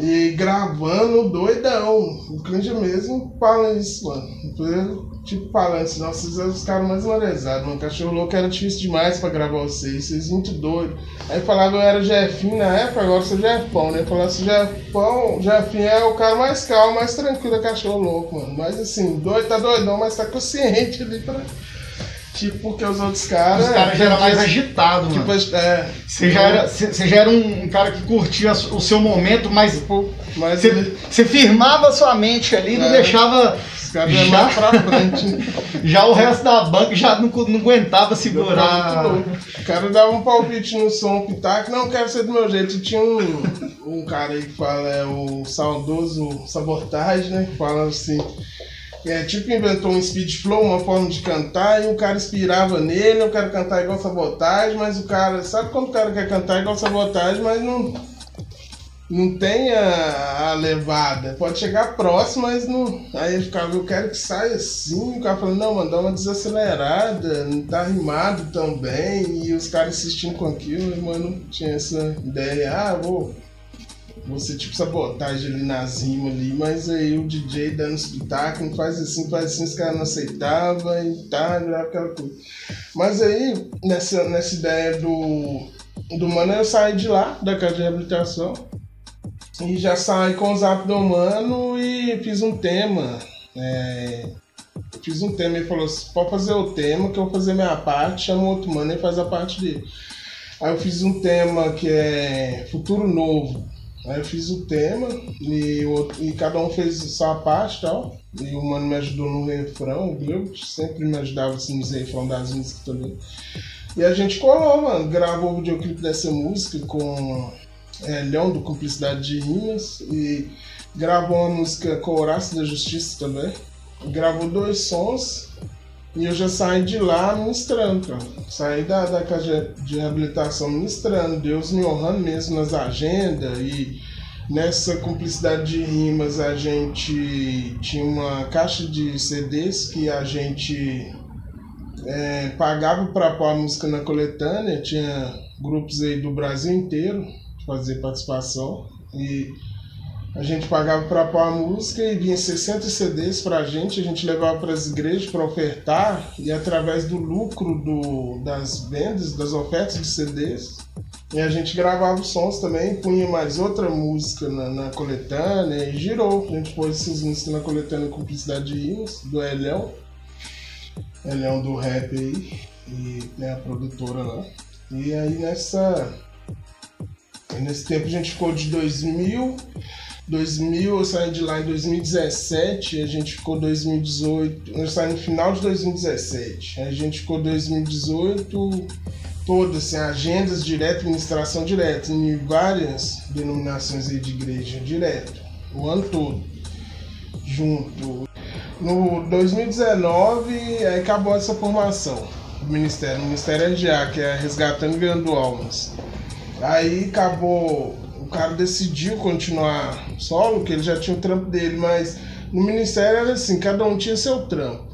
E gravando doidão. O Canja mesmo fala isso, mano. Tipo, falando assim, nossa, vocês são os caras mais marezados, mano. Cachorro louco era difícil demais pra gravar vocês, vocês muito doidos. Aí falava eu era Jefinho na época, agora sou Jefão, né? Falava assim, Jefão, Jefinho é o cara mais calmo, mais tranquilo é cachorro louco, mano. Mas assim, doido, tá doidão, mas tá consciente ali pra. Tipo, porque os outros caras. Os caras já eram mais agitados, Tipo, mano. é. Você já, era, você já era um, cara que curtia o seu momento, mas pô, Mas você, você firmava a sua mente ali e não É. deixava. os caras já mais pra frente. Já o resto da banca já não, não aguentava segurar. O cara dava um palpite no som, um pitaco, não quero ser do meu jeito. E tinha um, um cara aí que fala, é o saudoso Sabotagem, né? Que fala assim. É, tipo, inventou um speed flow, uma forma de cantar, e o cara inspirava nele, eu quero cantar igual Sabotagem, mas o cara. Sabe quando o cara quer cantar igual Sabotagem, mas não. Não tem a, a levada. Pode chegar próximo, mas não. Aí ele ficava, eu quero que saia assim. O cara falando, não, mano, dá uma desacelerada, não tá rimado tão bem. E os caras insistindo com aquilo, mano, tinha essa ideia, ah, vou. Ser tipo sabotagem ali nas rimas ali, mas aí o DJ dando espetáculo, faz assim, faz assim, os caras não aceitavam e tá, virava aquela coisa. Mas aí, nessa, nessa ideia do, do mano, eu saí de lá, da casa de reabilitação. E já saí com o zap do mano e fiz um tema. é, fiz um tema, ele falou assim, pode fazer o tema que eu vou fazer minha parte, chama o outro mano e faz a parte dele. Aí eu fiz um tema que é Futuro Novo. Aí eu fiz o tema e, o e cada um fez sua parte e tal. E o mano me ajudou no refrão, o Gleubt sempre me ajudava assim, nos refrão das músicas também. E a gente colou, mano, gravou o videoclipe dessa música com é, Leão do Cumplicidade de Rimas e gravou uma música Horácio da Justiça também. Gravou dois sons e eu já saí de lá ministrando, cara. Saí da, da casa de reabilitação ministrando, Deus me honrando mesmo nas agendas e nessa cumplicidade de rimas a gente tinha uma caixa de CDs que a gente é, pagava para pôr a música na coletânea, tinha grupos aí do Brasil inteiro fazer participação. E a gente pagava para pôr a música e vinha 60 CDs pra gente, a gente levava para as igrejas para ofertar e através do lucro do, das vendas, das ofertas de CDs, e a gente gravava os sons também, punha mais outra música na, na coletânea e girou. A gente pôs essas músicas na coletânea Cumplicidade de Rimas, do Elhão. Elhão do rap aí, e né, a produtora lá. E aí nessa. Nesse tempo a gente ficou de 2000 2000, eu saí de lá em 2017, a gente ficou 2018, eu saí no final de 2017, a gente ficou 2018 todas, assim, agendas direto, administração direta, em várias denominações de igreja, direto, o ano todo, junto. No 2019, aí acabou essa formação do Ministério, o Ministério RGA, que é Resgatando e Ganhando Almas. Aí acabou cara decidiu continuar solo, que ele já tinha o trampo dele, mas no ministério era assim, cada um tinha seu trampo.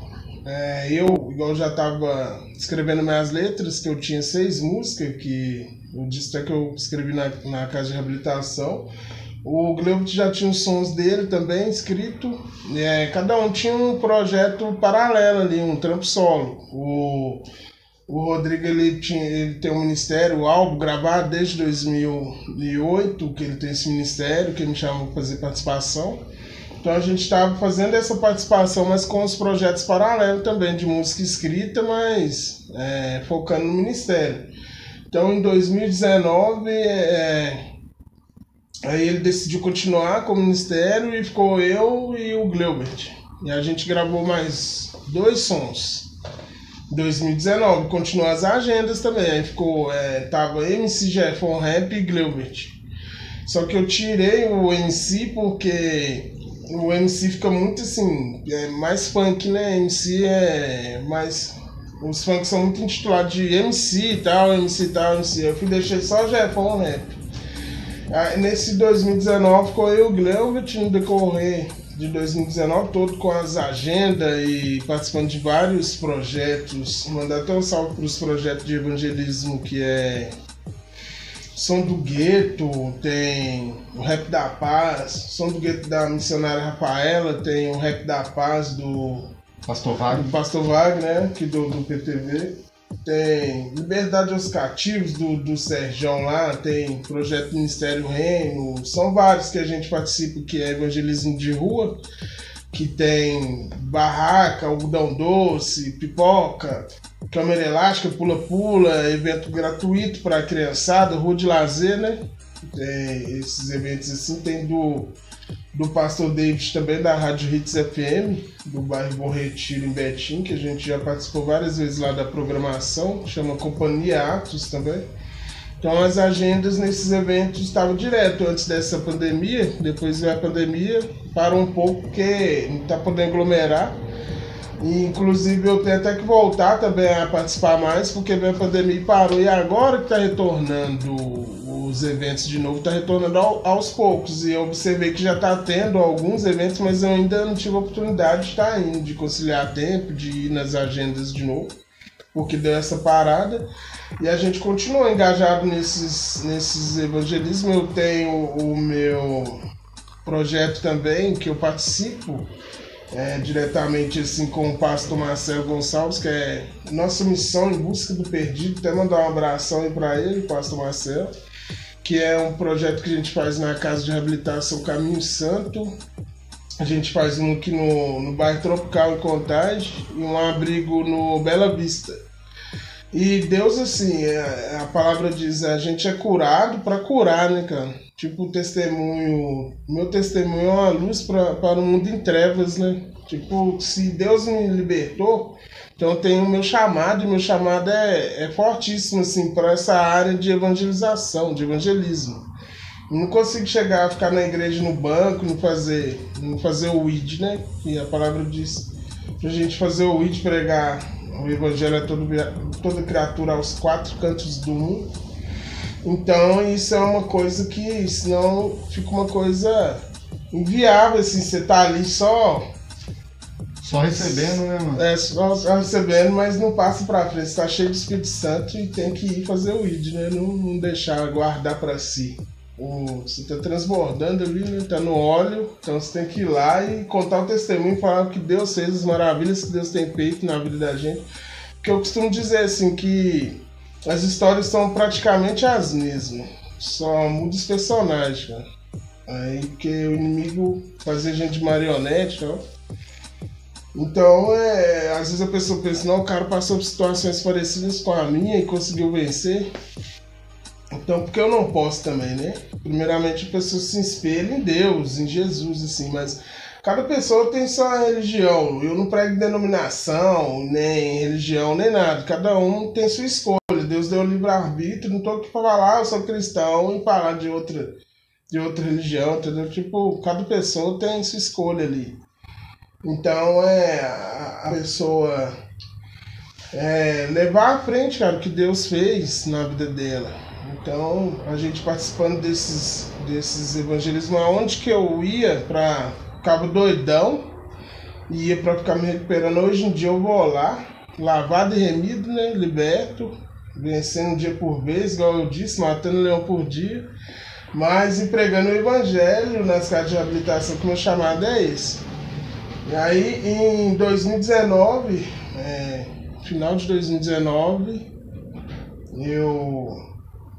É, eu, igual já estava escrevendo minhas letras, que eu tinha seis músicas, que eu disse até que eu escrevi na, na casa de reabilitação. O Gleubt já tinha os sons dele também escrito. É, cada um tinha um projeto paralelo ali, um trampo solo. O, o Rodrigo ele, tinha, ele tem um ministério, o álbum gravado desde 2008, que ele tem esse ministério, que me chamou para fazer participação. Então a gente estava fazendo essa participação, mas com os projetos paralelos também, de música escrita, mas é, focando no ministério. Então em 2019, é, aí ele decidiu continuar com o ministério e ficou eu e o Gleubert. E a gente gravou mais dois sons. 2019, continuou as agendas também. Aí ficou, é, tava MC Jeffon Rap e Gleubert. Só que eu tirei o MC porque o MC fica muito assim, é mais funk, né? MC é mais. Os funk são muito intitulados de MC e tal, MC e tal, MC. Eu fui deixei só Jeffon Rap. Aí, nesse 2019 ficou eu e o Gleubert no decorrer. De 2019 todo com as agendas e participando de vários projetos. Mandar até um salve para os projetos de evangelismo que é Som do Gueto, tem o Rap da Paz, Som do Gueto da missionária Rafaela, tem o Rap da Paz do Pastor Wagner, do Pastor Wagner, né, que do, do PTV. Tem Liberdade aos Cativos do, do Serjão lá, tem Projeto Ministério Reino, são vários que a gente participa, que é evangelismo de rua, que tem barraca, algodão doce, pipoca, câmera elástica, pula-pula, evento gratuito para criançada, rua de lazer, né? Tem esses eventos assim, tem do do pastor David também da Rádio Hits FM, do bairro Bom Retiro em Betim, que a gente já participou várias vezes lá da programação, chama Companhia Atos também. Então as agendas nesses eventos estavam direto antes dessa pandemia, depois veio a pandemia, parou um pouco porque não está podendo aglomerar. E, inclusive eu tenho até que voltar também a participar mais, porque veio a pandemia parou, e agora que está retornando os eventos de novo, está retornando ao, aos poucos. E eu observei que já está tendo alguns eventos, mas eu ainda não tive a oportunidade de estar indo, de conciliar tempo, de ir nas agendas de novo, porque deu essa parada. E a gente continua engajado nesses, nesses evangelismos. Eu tenho o meu projeto também, que eu participo. É, diretamente assim com o pastor Marcelo Gonçalves, que é nossa missão em busca do perdido. Até mandar um abração aí para ele, pastor Marcelo que é um projeto que a gente faz na Casa de Reabilitação Caminho Santo. A gente faz um aqui no, no bairro Tropical em Contagem e um abrigo no Bela Vista. E Deus, assim, a, é, a palavra diz, a gente é curado para curar, né, cara? Tipo, testemunho, meu testemunho é uma luz para o mundo em trevas, né? Tipo, se Deus me libertou, então eu tenho o meu chamado, e meu chamado é, é fortíssimo, assim, para essa área de evangelização, de evangelismo. Eu não consigo chegar a ficar na igreja no banco, não fazer, não fazer o ID, né? E a palavra diz pra gente fazer o ID, pregar o evangelho a toda criatura aos quatro cantos do mundo. Então isso é uma coisa que senão fica uma coisa inviável, assim, você tá ali só só recebendo, né, mano? É, só, só recebendo, mas não passa pra frente. Você tá cheio de Espírito Santo e tem que ir fazer o ID, né? Não, não deixar guardar pra si. O, você tá transbordando ali, né? Tá no óleo, então você tem que ir lá e contar o testemunho, falar que Deus fez, as maravilhas que Deus tem feito na vida da gente. Porque eu costumo dizer assim que as histórias são praticamente as mesmas. Só muda os personagens, cara. Aí porque o inimigo fazia gente de marionete, ó. Então, é, às vezes a pessoa pensa, não, o cara passou por situações parecidas com a minha e conseguiu vencer. Então, porque eu não posso também, né? Primeiramente, a pessoa se espelha em Deus, em Jesus, assim, mas cada pessoa tem sua religião. Eu não prego denominação, nem religião, nem nada. Cada um tem sua escolha. Deus deu livre-arbítrio, não tô aqui pra falar, eu sou cristão e falar de outra, de outra religião, entendeu? Tipo, cada pessoa tem sua escolha ali. Então é a, pessoa é, levar à frente, cara, o que Deus fez na vida dela. Então a gente participando desses, desses evangelismos, aonde que eu ia para ficava doidão, ia para ficar me recuperando. Hoje em dia eu vou lá, lavado e remido, né? Liberto, vencendo dia por vez, igual eu disse, matando leão por dia, mas empregando o evangelho nas casas de reabilitação, que meu chamado é esse. E aí em 2019, é, final de 2019, eu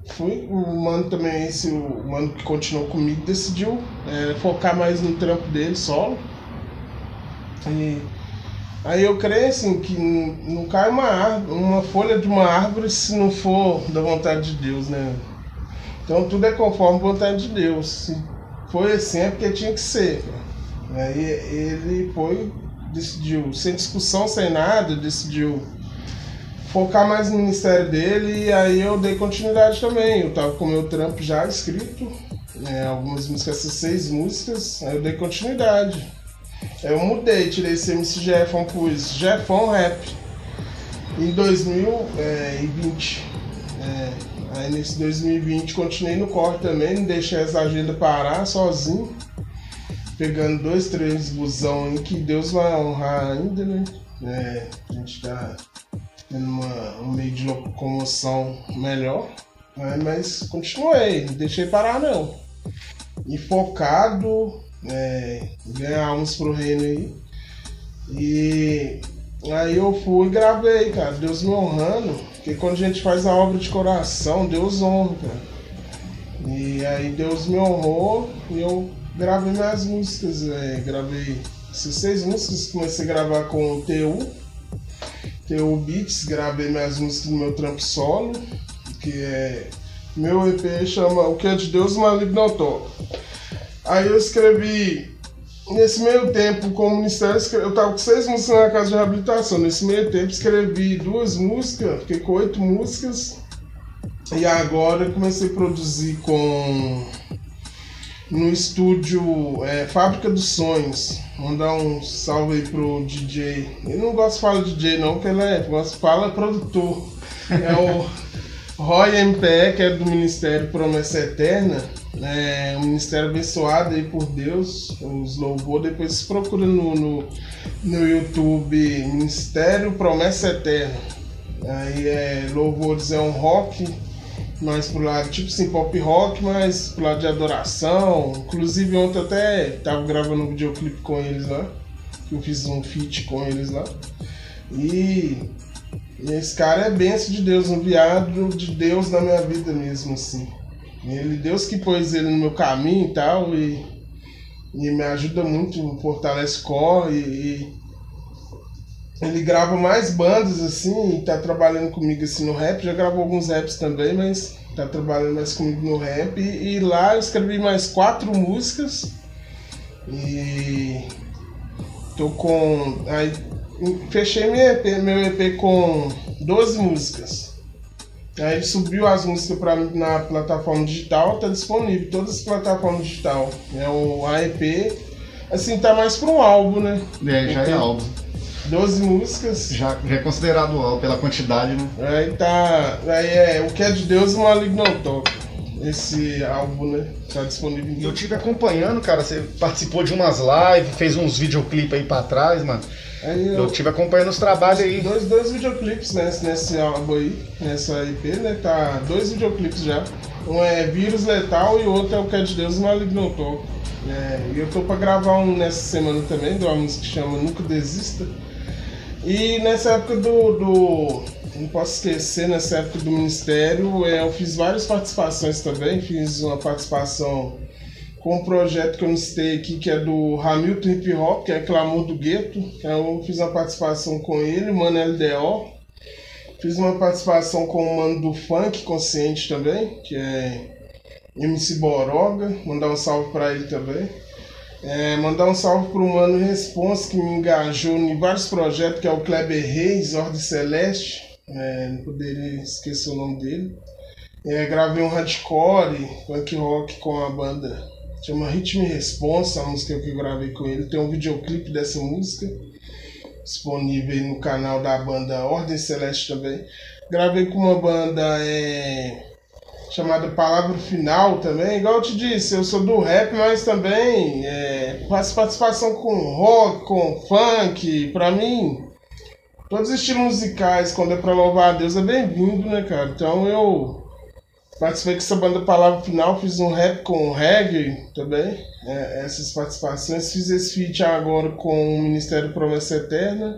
fui, o mano também, esse, o mano que continuou comigo, decidiu é, focar mais no trampo dele solo. E aí eu creio assim que não cai uma árvore, uma folha de uma árvore se não for da vontade de Deus, né? Então tudo é conforme a vontade de Deus. Se foi assim é porque tinha que ser. Aí ele foi, decidiu, sem discussão, sem nada, decidiu focar mais no ministério dele e aí eu dei continuidade também. Eu tava com meu trampo já escrito, né, algumas músicas, essas seis músicas, aí eu dei continuidade. Aí eu mudei, tirei esse MC Jeffon, pus Jeffon Rap em 2020. É, aí nesse 2020 continuei no corre também, não deixei essa agenda parar sozinho. pegando dois, três busão em que Deus vai honrar ainda, né? É, a gente tá tendo uma, um meio de locomoção melhor. Né? Mas continuei, não deixei parar não. E focado, é, ganhar uns pro reino aí. E aí eu fui e gravei, cara, Deus me honrando. Porque quando a gente faz a obra de coração, Deus honra, cara. E aí Deus me honrou e eu gravei minhas músicas. É, gravei essas seis músicas, comecei a gravar com o TU. TU Beats, gravei minhas músicas no meu trampo solo, que é. Meu EP chama O que é de Deus Maligno Autor. Aí eu escrevi Nesse meio tempo, como ministério, eu tava com seis músicas na casa de reabilitação. Nesse meio tempo, escrevi duas músicas, fiquei com oito músicas. E agora comecei a produzir com no estúdio é, Fábrica dos Sonhos. Mandar um salve aí pro DJ. Eu não gosto de falar DJ não, porque ele é, gosto de falar produtor. É o Roy MPE, que é do Ministério Promessa Eterna. É um ministério abençoado aí por Deus, os louvor. Depois procura no, no, no YouTube Ministério Promessa Eterna. Aí é louvores é um rock, mais pro lado, tipo assim, pop rock, mas pro lado de adoração. Inclusive ontem até tava gravando um videoclipe com eles lá. Eu fiz um feat com eles lá. E, e esse cara é benção de Deus, um viado de Deus na minha vida mesmo, assim. Ele, Deus que pôs ele no meu caminho e tal, e, e me ajuda muito, fortalece o e, e ele grava mais bandas assim, tá trabalhando comigo assim no rap, já gravou alguns raps também, mas tá trabalhando mais comigo no rap. E, e lá eu escrevi mais quatro músicas e tô com. Aí fechei meu EP, meu EP com 12 músicas. Aí subiu as músicas pra, na plataforma digital, tá disponível, todas as plataformas digital. É o AEP. Assim, tá mais pra um álbum, né? É, já é álbum. 12 músicas. Já, já é considerado álbum pela quantidade, né? Aí tá. Aí é O que é de Deus o Maligno não toca. Esse álbum, né? Tá disponível em Eu tive acompanhando, cara. Você participou de umas lives, fez uns videoclipes aí pra trás, mano. Eu, eu tive acompanhando os trabalhos aí. Dois, dois videoclipes nesse, nesse álbum aí, nessa IP, né? Tá dois videoclipes já. Um é Vírus Letal e o outro é O Que é de Deus Maligno Toco. É, e eu tô pra gravar um nessa semana também, de uma música que chama Nunca Desista. E nessa época do, do. Não posso esquecer, nessa época do Ministério, é, eu fiz várias participações também. Fiz uma participação com um projeto que eu citei aqui, que é do Hamilton Hip Hop, que é Clamor do Gueto. Eu fiz uma participação com ele, Mano LDO. Fiz uma participação com o Mano do Funk Consciente também, que é MC Boroga. Mandar um salve para ele também. É, mandar um salve pro Mano Response, que me engajou em vários projetos, que é o Kleber Reis, Ordem Celeste. É, não poderia esquecer o nome dele. É, gravei um hardcore, punk rock com a banda Chama Ritmo e Responsa, a música que eu gravei com ele. Tem um videoclipe dessa música disponível no canal da banda Ordem Celeste também. Gravei com uma banda é, chamada Palavra Final também. Igual eu te disse, eu sou do rap, mas também é, faço participação com rock, com funk. Pra mim, todos os estilos musicais, quando é pra louvar a Deus, é bem-vindo, né, cara? Então eu Participei com essa banda Palavra Final, fiz um rap com reggae também, é, essas participações. Fiz esse feat agora com o Ministério Promessa Eterna.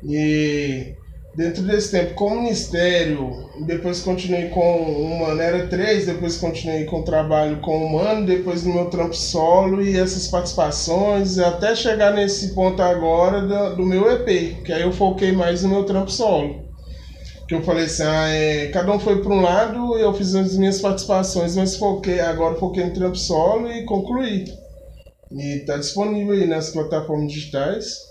E dentro desse tempo, com o Ministério, depois continuei com o Mano, era três, depois continuei com o trabalho com o Mano, depois no meu trampo solo e essas participações, até chegar nesse ponto agora do, do meu EP, que aí eu foquei mais no meu trampo solo que eu falei assim, ah, é, cada um foi para um lado, eu fiz as minhas participações, mas foquei, agora foquei em trampo solo e concluí. E tá disponível aí nas plataformas digitais.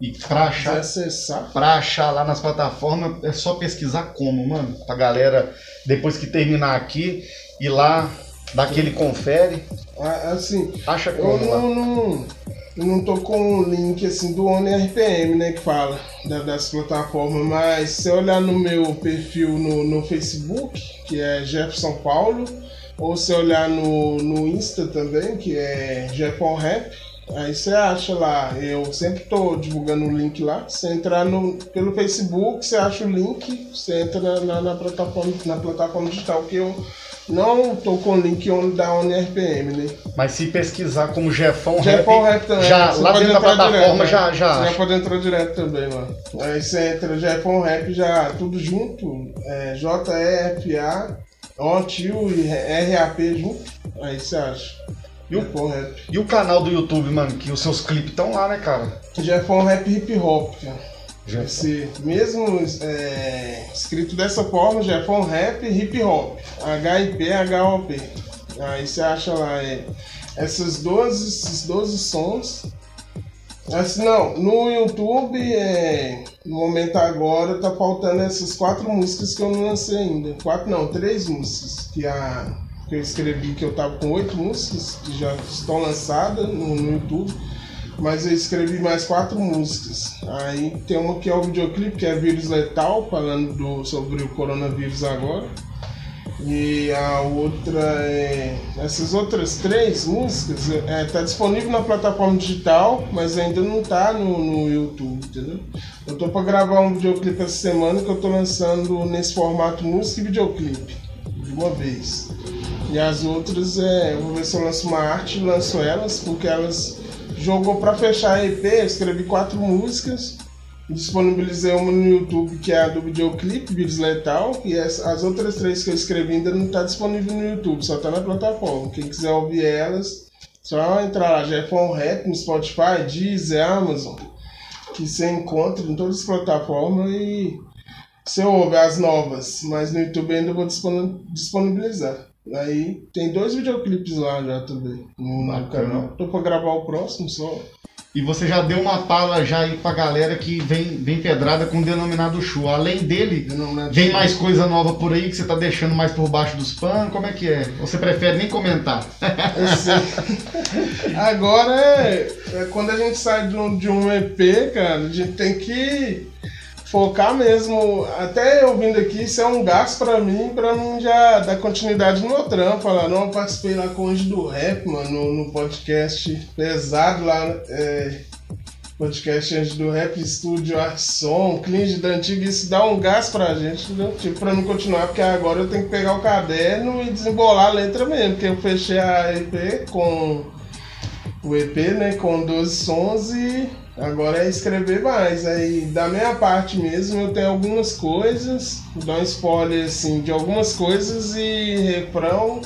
E pra achar, acessar. pra achar lá nas plataformas, é só pesquisar como, mano. Pra galera, depois que terminar aqui, ir lá, dar aquele confere. Ah, assim, acha como eu não, não, eu não tô com o link assim do ONU RPM, né, que fala da, das plataformas, mas se olhar no meu perfil no, no Facebook, que é Jefferson Paulo, Ou se olhar no, no Insta também, que é Jefon Rap, aí você acha lá. Eu sempre tô divulgando o link lá. Você entrar no, pelo Facebook, você acha o link, você entra na, na plataforma, na plataforma digital que eu não tô com o link da ONRPM, né? Mas se pesquisar como Jefão Jefão Rap, Rap também, já, lá dentro da plataforma direto, né? já, já. Você já pode entrar direto também lá. Aí você entra Jefão Rap já tudo junto, é, J-E-F-A, O, tio e RAP junto. Aí você acha. E o, Rap. e o canal do YouTube, mano, que os seus clipes estão lá, né, cara? Jefão Rap Hip Hop, cara. Esse mesmo é, escrito dessa forma, Jefão Rap Hip Hop, HIP, HOP. Aí você acha lá é, essas 12, esses 12 sons. Assim, não, no YouTube, é, no momento agora, tá faltando essas quatro músicas que eu não lancei ainda. Quatro não, três músicas que, a, que eu escrevi, que eu tava com oito músicas que já estão lançadas no, no YouTube mas eu escrevi mais quatro músicas. Aí tem uma que é o videoclipe, que é Vírus Letal, falando do, sobre o coronavírus agora. E a outra é. Essas outras três músicas é, tá disponível na plataforma digital, mas ainda não tá no, no YouTube, entendeu? Eu tô pra gravar um videoclipe essa semana que eu tô lançando nesse formato música e videoclipe, de uma vez. E as outras é. Eu vou ver se eu lanço uma arte e lanço elas, porque elas jogou para fechar a EP, escrevi quatro músicas, disponibilizei uma no YouTube que é a do videoclipe, Vírus Letal, e as, as outras três que eu escrevi ainda não está disponível no YouTube, só está na plataforma. Quem quiser ouvir elas, só entrar lá, Jefão Rap no Spotify, Deezer, Amazon, que você encontra em todas as plataformas e você ouve as novas, mas no YouTube ainda vou disponibilizar. Aí tem dois videoclipes lá já também no, no canal. Tô pra gravar o próximo só. E você já deu uma pala já aí pra galera que vem, vem pedrada com o denominado Chu. Além dele, vem mais coisa nova por aí que você tá deixando mais por baixo dos panos? Como é que é? Você prefere nem comentar? Agora é, é, quando a gente sai de um, de um EP, cara, a gente tem que focar mesmo. Até eu vindo aqui, isso é um gasto pra mim, pra mim já dar continuidade no meu trampo. Falar, não, eu participei lá com o Anjo do Rap, mano, no, no podcast pesado lá. É, podcast Anjo do Rap, estúdio Arson, Clinge da Antiga, isso dá um gás pra gente, entendeu? Tipo, pra não continuar, porque agora eu tenho que pegar o caderno e desembolar a letra mesmo, porque eu fechei a EP com o EP, né, com 12 sons e Agora é escrever mais. Aí, da minha parte mesmo, eu tenho algumas coisas, dou um spoiler assim de algumas coisas e refrão.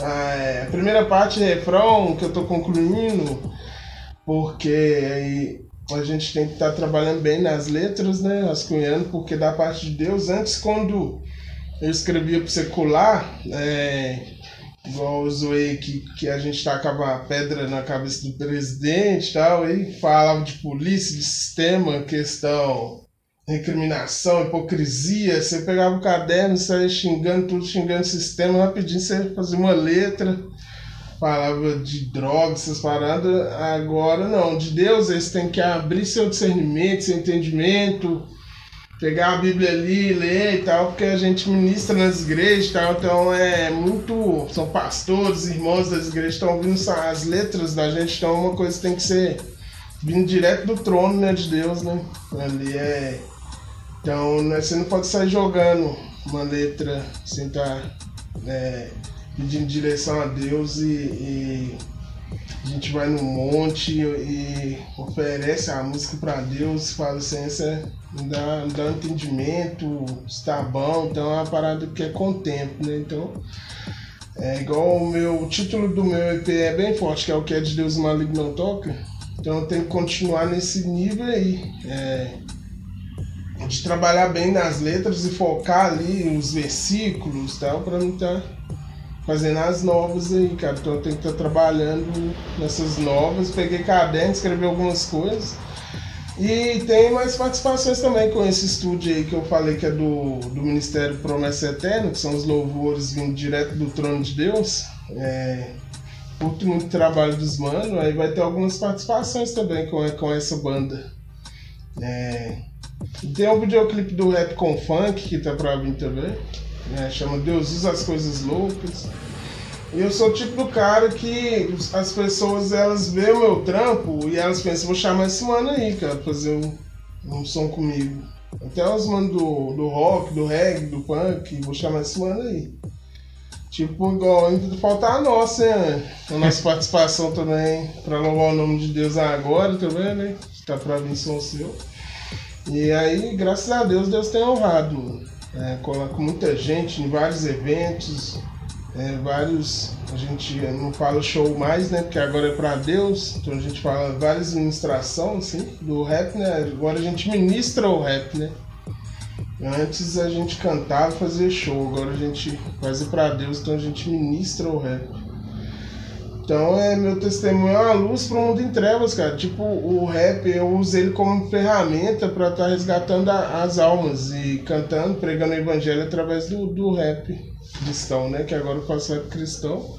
A primeira parte, refrão, que eu tô concluindo, porque aí a gente tem que estar tá trabalhando bem nas letras, né? Rascunhando, porque da parte de Deus, antes quando eu escrevia pro secular, é, igual eu zoei que, que a gente tacava pedra na cabeça do presidente e tal, e falava de polícia, de sistema, questão, recriminação, hipocrisia. Você pegava o caderno, saía xingando tudo, xingando o sistema, rapidinho você fazia uma letra, falava de drogas, essas paradas. Agora não, de Deus eles têm que abrir seu discernimento, seu entendimento pegar a Bíblia ali, ler e tal, porque a gente ministra nas igrejas e tal, então é muito. São pastores, irmãos das igrejas, estão ouvindo as letras da gente, então uma coisa tem que ser vindo direto do trono né, de Deus, né? Ali é. Então né, você não pode sair jogando uma letra sem estar tá, é, pedindo direção a Deus e, e a gente vai no monte e oferece a música para Deus, fala assim, essa dá, dá um entendimento, está bom, então é uma parada que é com tempo, né? Então, é igual o meu o título do meu EP é bem forte, que é o que é de Deus maligno não toca. Então eu tenho que continuar nesse nível aí. É, de trabalhar bem nas letras e focar ali os versículos tal, para não estar tá fazendo as novas aí, cara. Então eu tenho que estar tá trabalhando nessas novas. Peguei caderno, escrevi algumas coisas. E tem mais participações também com esse estúdio aí que eu falei que é do, do Ministério Promessa Eterna, que são os louvores vindo direto do trono de Deus. É, curto muito trabalho dos manos, aí vai ter algumas participações também com, com essa banda. É, tem um videoclipe do Rap com Funk que tá pra vir também. É, chama Deus usa as coisas loucas. Eu sou o tipo do cara que as pessoas elas veem o meu trampo e elas pensam, vou chamar esse mano aí, cara, pra fazer um, um som comigo. Até os mano do, do rock, do reggae, do punk, vou chamar esse mano aí. Tipo, igual ainda falta a nossa, né? A nossa participação também, pra louvar o nome de Deus agora também, né? Tá pra vir som seu. E aí, graças a Deus, Deus tem honrado. É, com muita gente em vários eventos, é, vários. A gente não fala show mais, né? Porque agora é para Deus, então a gente fala várias ministrações assim, do rap, né? Agora a gente ministra o rap, né? Antes a gente cantava fazia show, agora a gente faz para Deus, então a gente ministra o rap. Então é meu testemunho é uma luz para o mundo em trevas, cara. Tipo, o rap eu uso ele como ferramenta para estar tá resgatando a, as almas e cantando, pregando o evangelho através do, do rap cristão, né? Que agora eu faço rap cristão.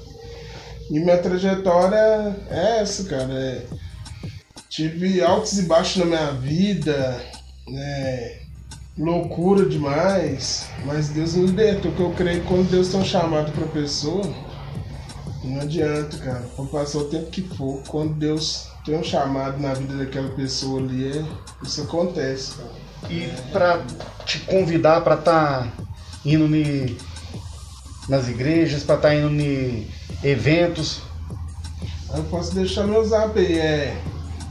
E minha trajetória é essa, cara. É... Tive altos e baixos na minha vida, né? Loucura demais, mas Deus me libertou, porque eu creio que quando Deus tem um chamado pra pessoa, não adianta, cara. Pode passar o tempo que for, quando Deus tem um chamado na vida daquela pessoa ali, é... isso acontece, cara. E pra te convidar pra tá indo me nas igrejas, para estar tá indo em eventos. Eu posso deixar meu zap aí, é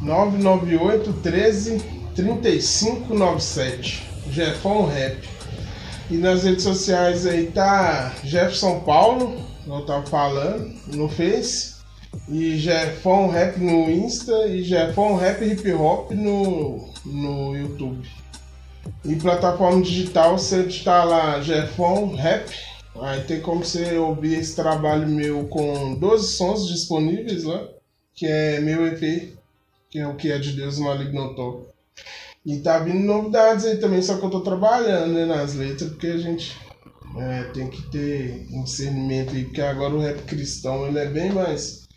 998 13 3597. Jeffão Rap. E nas redes sociais aí tá Jefferson Paulo, eu tava falando, no Face. E Jeffão Rap no Insta e Jeffão Rap Hip Hop no, no YouTube. E plataforma digital você está lá Jeffão Rap Aí tem como você ouvir esse trabalho meu com 12 sons disponíveis lá, que é meu EP, que é o que é de Deus Maligno Top. E tá vindo novidades aí também, só que eu tô trabalhando né, nas letras, porque a gente é, tem que ter um discernimento aí, porque agora o rap cristão ele é bem mais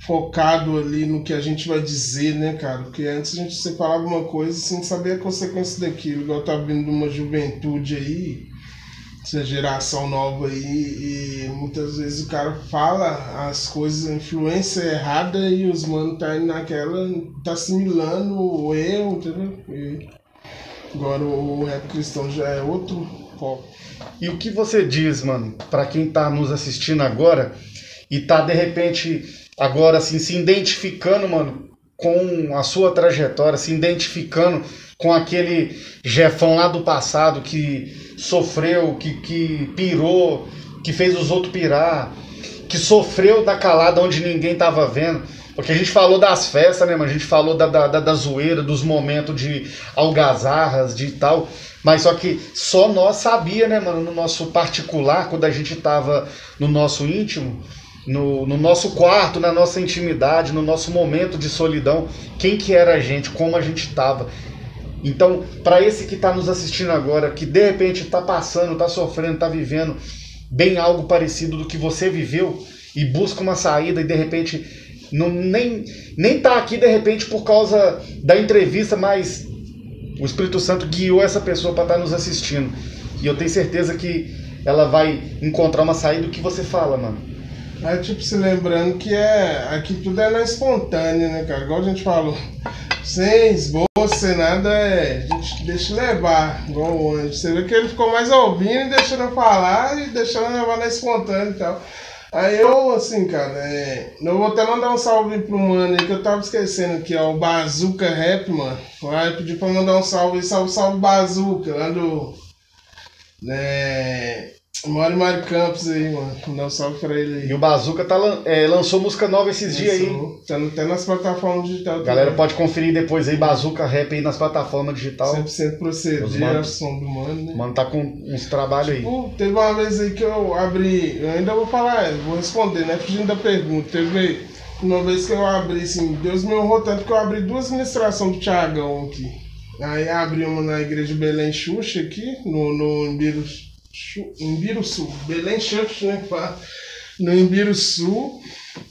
focado ali no que a gente vai dizer, né, cara? Porque antes a gente falava uma coisa sem saber a consequência daquilo, igual tá vindo uma juventude aí essa geração nova aí e muitas vezes o cara fala as coisas, a influência errada e os manos tá indo naquela, tá assimilando o erro, entendeu? E agora o rap cristão já é outro foco. E o que você diz, mano, para quem tá nos assistindo agora e tá de repente agora assim se identificando, mano, com a sua trajetória, se identificando com aquele Jefão lá do passado que sofreu, que, que pirou, que fez os outros pirar, que sofreu da calada onde ninguém tava vendo. Porque a gente falou das festas, né, mas a gente falou da, da, da zoeira, dos momentos de algazarras, de tal. Mas só que só nós sabia, né, mano, no nosso particular, quando a gente tava no nosso íntimo, no, no, nosso quarto, na nossa intimidade, no nosso momento de solidão, quem que era a gente, como a gente estava. Então, para esse que está nos assistindo agora, que de repente está passando, está sofrendo, está vivendo bem algo parecido do que você viveu e busca uma saída e de repente não, nem nem tá aqui de repente por causa da entrevista, mas o Espírito Santo guiou essa pessoa para estar tá nos assistindo. E eu tenho certeza que ela vai encontrar uma saída do que você fala, mano. É tipo se lembrando que é aqui tudo é na espontânea, né, cara? Igual a gente falou. Sem esboço, sem nada, é. A gente deixa levar, igual o anjo. Você vê que ele ficou mais ouvindo e deixando eu falar e deixando levar na espontânea e tal. Aí eu, assim, cara, é, eu vou até mandar um salve pro mano aí que eu tava esquecendo aqui, ó, o Bazuca Rap, mano. Aí pedi pra mandar um salve, salve, salve Bazuca, lá do. Né, Mora em Mário Campos aí, mano. Dá um salve pra ele aí. E o Bazuca tá, é, lançou música nova esses dias aí. Tá até nas plataformas digitais. Galera também. pode conferir depois aí, Bazuca Rap aí nas plataformas digitais. 100% proceder, som do mano, né? Mano tá com uns trabalhos tipo, aí. Teve uma vez aí que eu abri, eu ainda vou falar, vou responder, né? Fugindo da pergunta. Teve uma vez que eu abri, assim, Deus me honrou tanto que eu abri duas ministrações do Thiagão aqui. Aí abri uma na igreja Belém Xuxa aqui, no, no Imbirus Sul, Belém Church, né? No Sul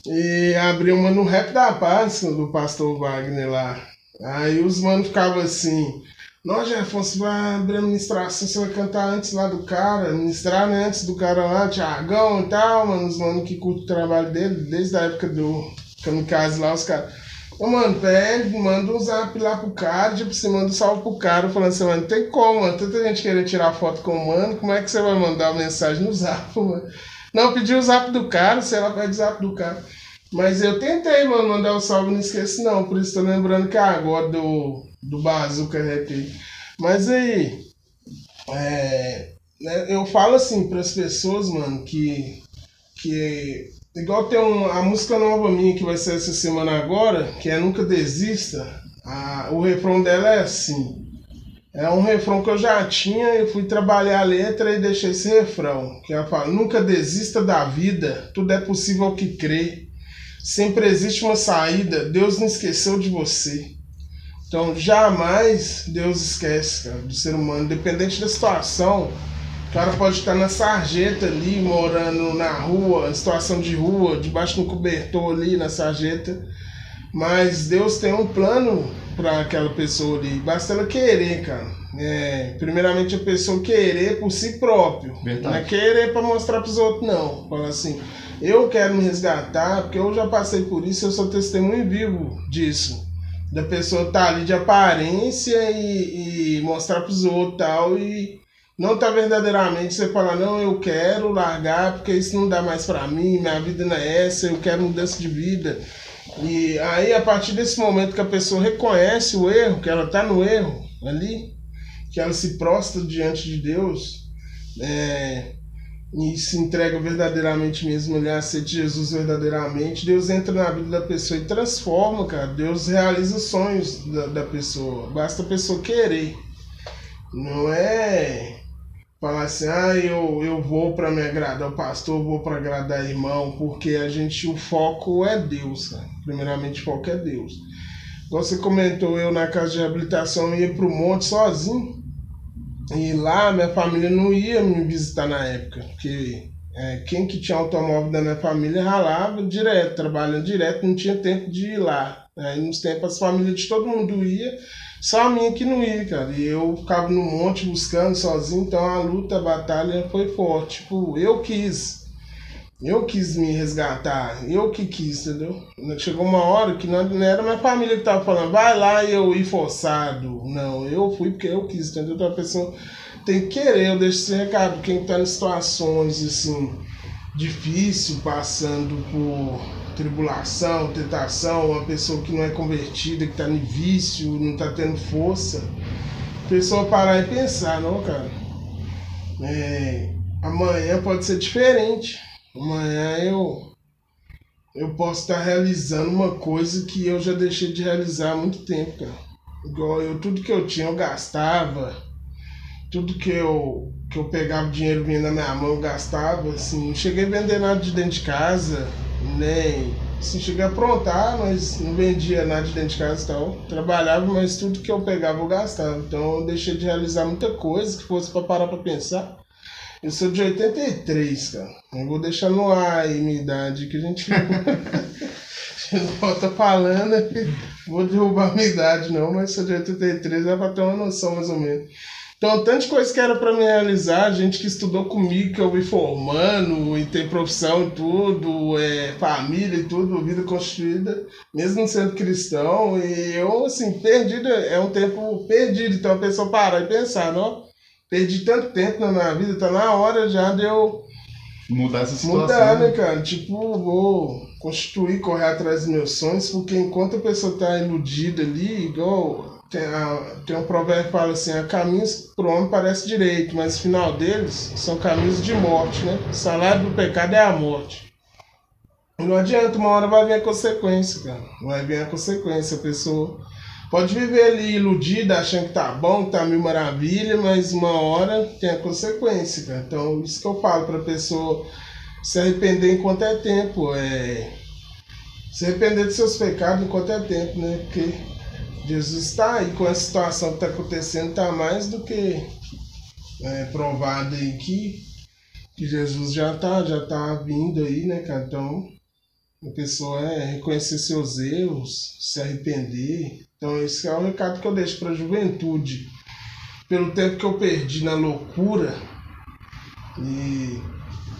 E abriu uma no Rap da Paz, do pastor Wagner lá. Aí os manos ficavam assim. Nós, Afonso, vai abrir a ministração, você vai cantar antes lá do cara, ministrar né, antes do cara lá, Tiagão e tal, mano, os mano que curte o trabalho dele, desde a época do Kamikaze lá, os caras. Ô, mano, pede, manda um zap lá pro cara, tipo, você manda um salve pro cara, falando assim, mano, tem como, mano, tanta gente querendo tirar foto com o mano, como é que você vai mandar uma mensagem no zap, mano? Não, pedi o zap do cara, sei lá, pede o zap do cara. Mas eu tentei, mano, mandar o um salve, não esqueço não, por isso tô lembrando que é agora do do Bazuca Rap. Mas aí, é, né, eu falo assim para as pessoas, mano, que, que igual tem um, a música nova minha que vai ser essa semana agora, que é Nunca Desista. A, o refrão dela é assim. É um refrão que eu já tinha, eu fui trabalhar a letra e deixei esse refrão, que ela fala, nunca desista da vida, tudo é possível que crê. Sempre existe uma saída, Deus não esqueceu de você. Então, jamais Deus esquece cara, do ser humano, independente da situação. O cara pode estar na sarjeta ali, morando na rua, em situação de rua, debaixo de um cobertor ali na sarjeta. Mas Deus tem um plano para aquela pessoa ali. Basta ela querer, cara. É, primeiramente a pessoa querer por si próprio. Verdade. Não é querer para mostrar para os outros, não. Fala assim, eu quero me resgatar, porque eu já passei por isso, eu sou testemunho vivo disso da pessoa tá ali de aparência e, e mostrar pros outros tal e não tá verdadeiramente você falar não eu quero largar porque isso não dá mais para mim minha vida não é essa eu quero mudança de vida e aí a partir desse momento que a pessoa reconhece o erro que ela tá no erro ali que ela se prostra diante de Deus é, e se entrega verdadeiramente mesmo, ele aceita Jesus verdadeiramente, Deus entra na vida da pessoa e transforma, cara. Deus realiza sonhos da, da pessoa. Basta a pessoa querer. Não é falar assim, ah, eu, eu vou para me agradar o pastor, vou para agradar irmão, porque a gente, o foco é Deus, cara. Primeiramente, o foco é Deus. Você comentou, eu na casa de reabilitação ia pro monte sozinho. E lá minha família não ia me visitar na época, porque é, quem que tinha automóvel da minha família ralava direto, trabalhando direto, não tinha tempo de ir lá. Aí nos tempos as famílias de todo mundo ia, só a minha que não ia, cara. E eu ficava no monte buscando sozinho, então a luta, a batalha foi forte. Tipo, eu quis. Eu quis me resgatar, eu que quis, entendeu? Chegou uma hora que não, era minha família que tava falando, vai lá e eu ir forçado. Não, eu fui porque eu quis, entendeu? Então a pessoa tem que querer, eu deixo esse recado. Quem tá em situações assim, difícil, passando por tribulação, tentação, uma pessoa que não é convertida, que tá no vício, não tá tendo força, a pessoa parar e pensar, não, cara. É, amanhã pode ser diferente. Amanhã eu eu posso estar realizando uma coisa que eu já deixei de realizar há muito tempo, cara. Igual eu, tudo que eu tinha eu gastava, tudo que eu, que eu pegava dinheiro vinha na minha mão eu gastava, assim, não cheguei a vender nada de dentro de casa, nem assim, cheguei a aprontar, mas não vendia nada de dentro de casa e tal. Trabalhava, mas tudo que eu pegava eu gastava. Então eu deixei de realizar muita coisa que fosse para parar para pensar. Eu sou de 83, cara. Eu vou deixar no ar aí minha idade que a gente. não volta falando, vou derrubar minha idade, não, mas sou de 83, dá pra ter uma noção mais ou menos. Então, tanta coisa que era para me realizar, gente que estudou comigo, que eu vi formando, e tem profissão e tudo, é, família e tudo, vida constituída, mesmo sendo cristão, e eu, assim, perdido, é um tempo perdido, então a pessoa parar e pensar, não? perdi tanto tempo na minha vida, tá na hora já de eu mudar essa situação. Mudar, né, cara? Tipo, vou constituir, correr atrás dos meus sonhos, porque enquanto a pessoa tá iludida ali, igual tem, a, tem um provérbio que fala assim, a caminhos pro homem parece direito, mas o final deles são caminhos de morte, né? O salário do pecado é a morte. Não adianta, uma hora vai vir a consequência, cara. Vai vir a consequência, a pessoa Pode viver ali iludida, achando que tá bom, que tá mil maravilha, mas uma hora tem a consequência, cara. Então, isso que eu falo pra pessoa se arrepender enquanto é tempo. É... Se arrepender dos seus pecados enquanto é tempo, né? Porque Jesus está aí com a situação que está acontecendo, está mais do que é, provado aí que, que Jesus já está já tá vindo aí, né, cara? Então, a pessoa é reconhecer seus erros, se arrepender. Então esse é o recado que eu deixo para a juventude. pelo tempo que eu perdi na loucura e,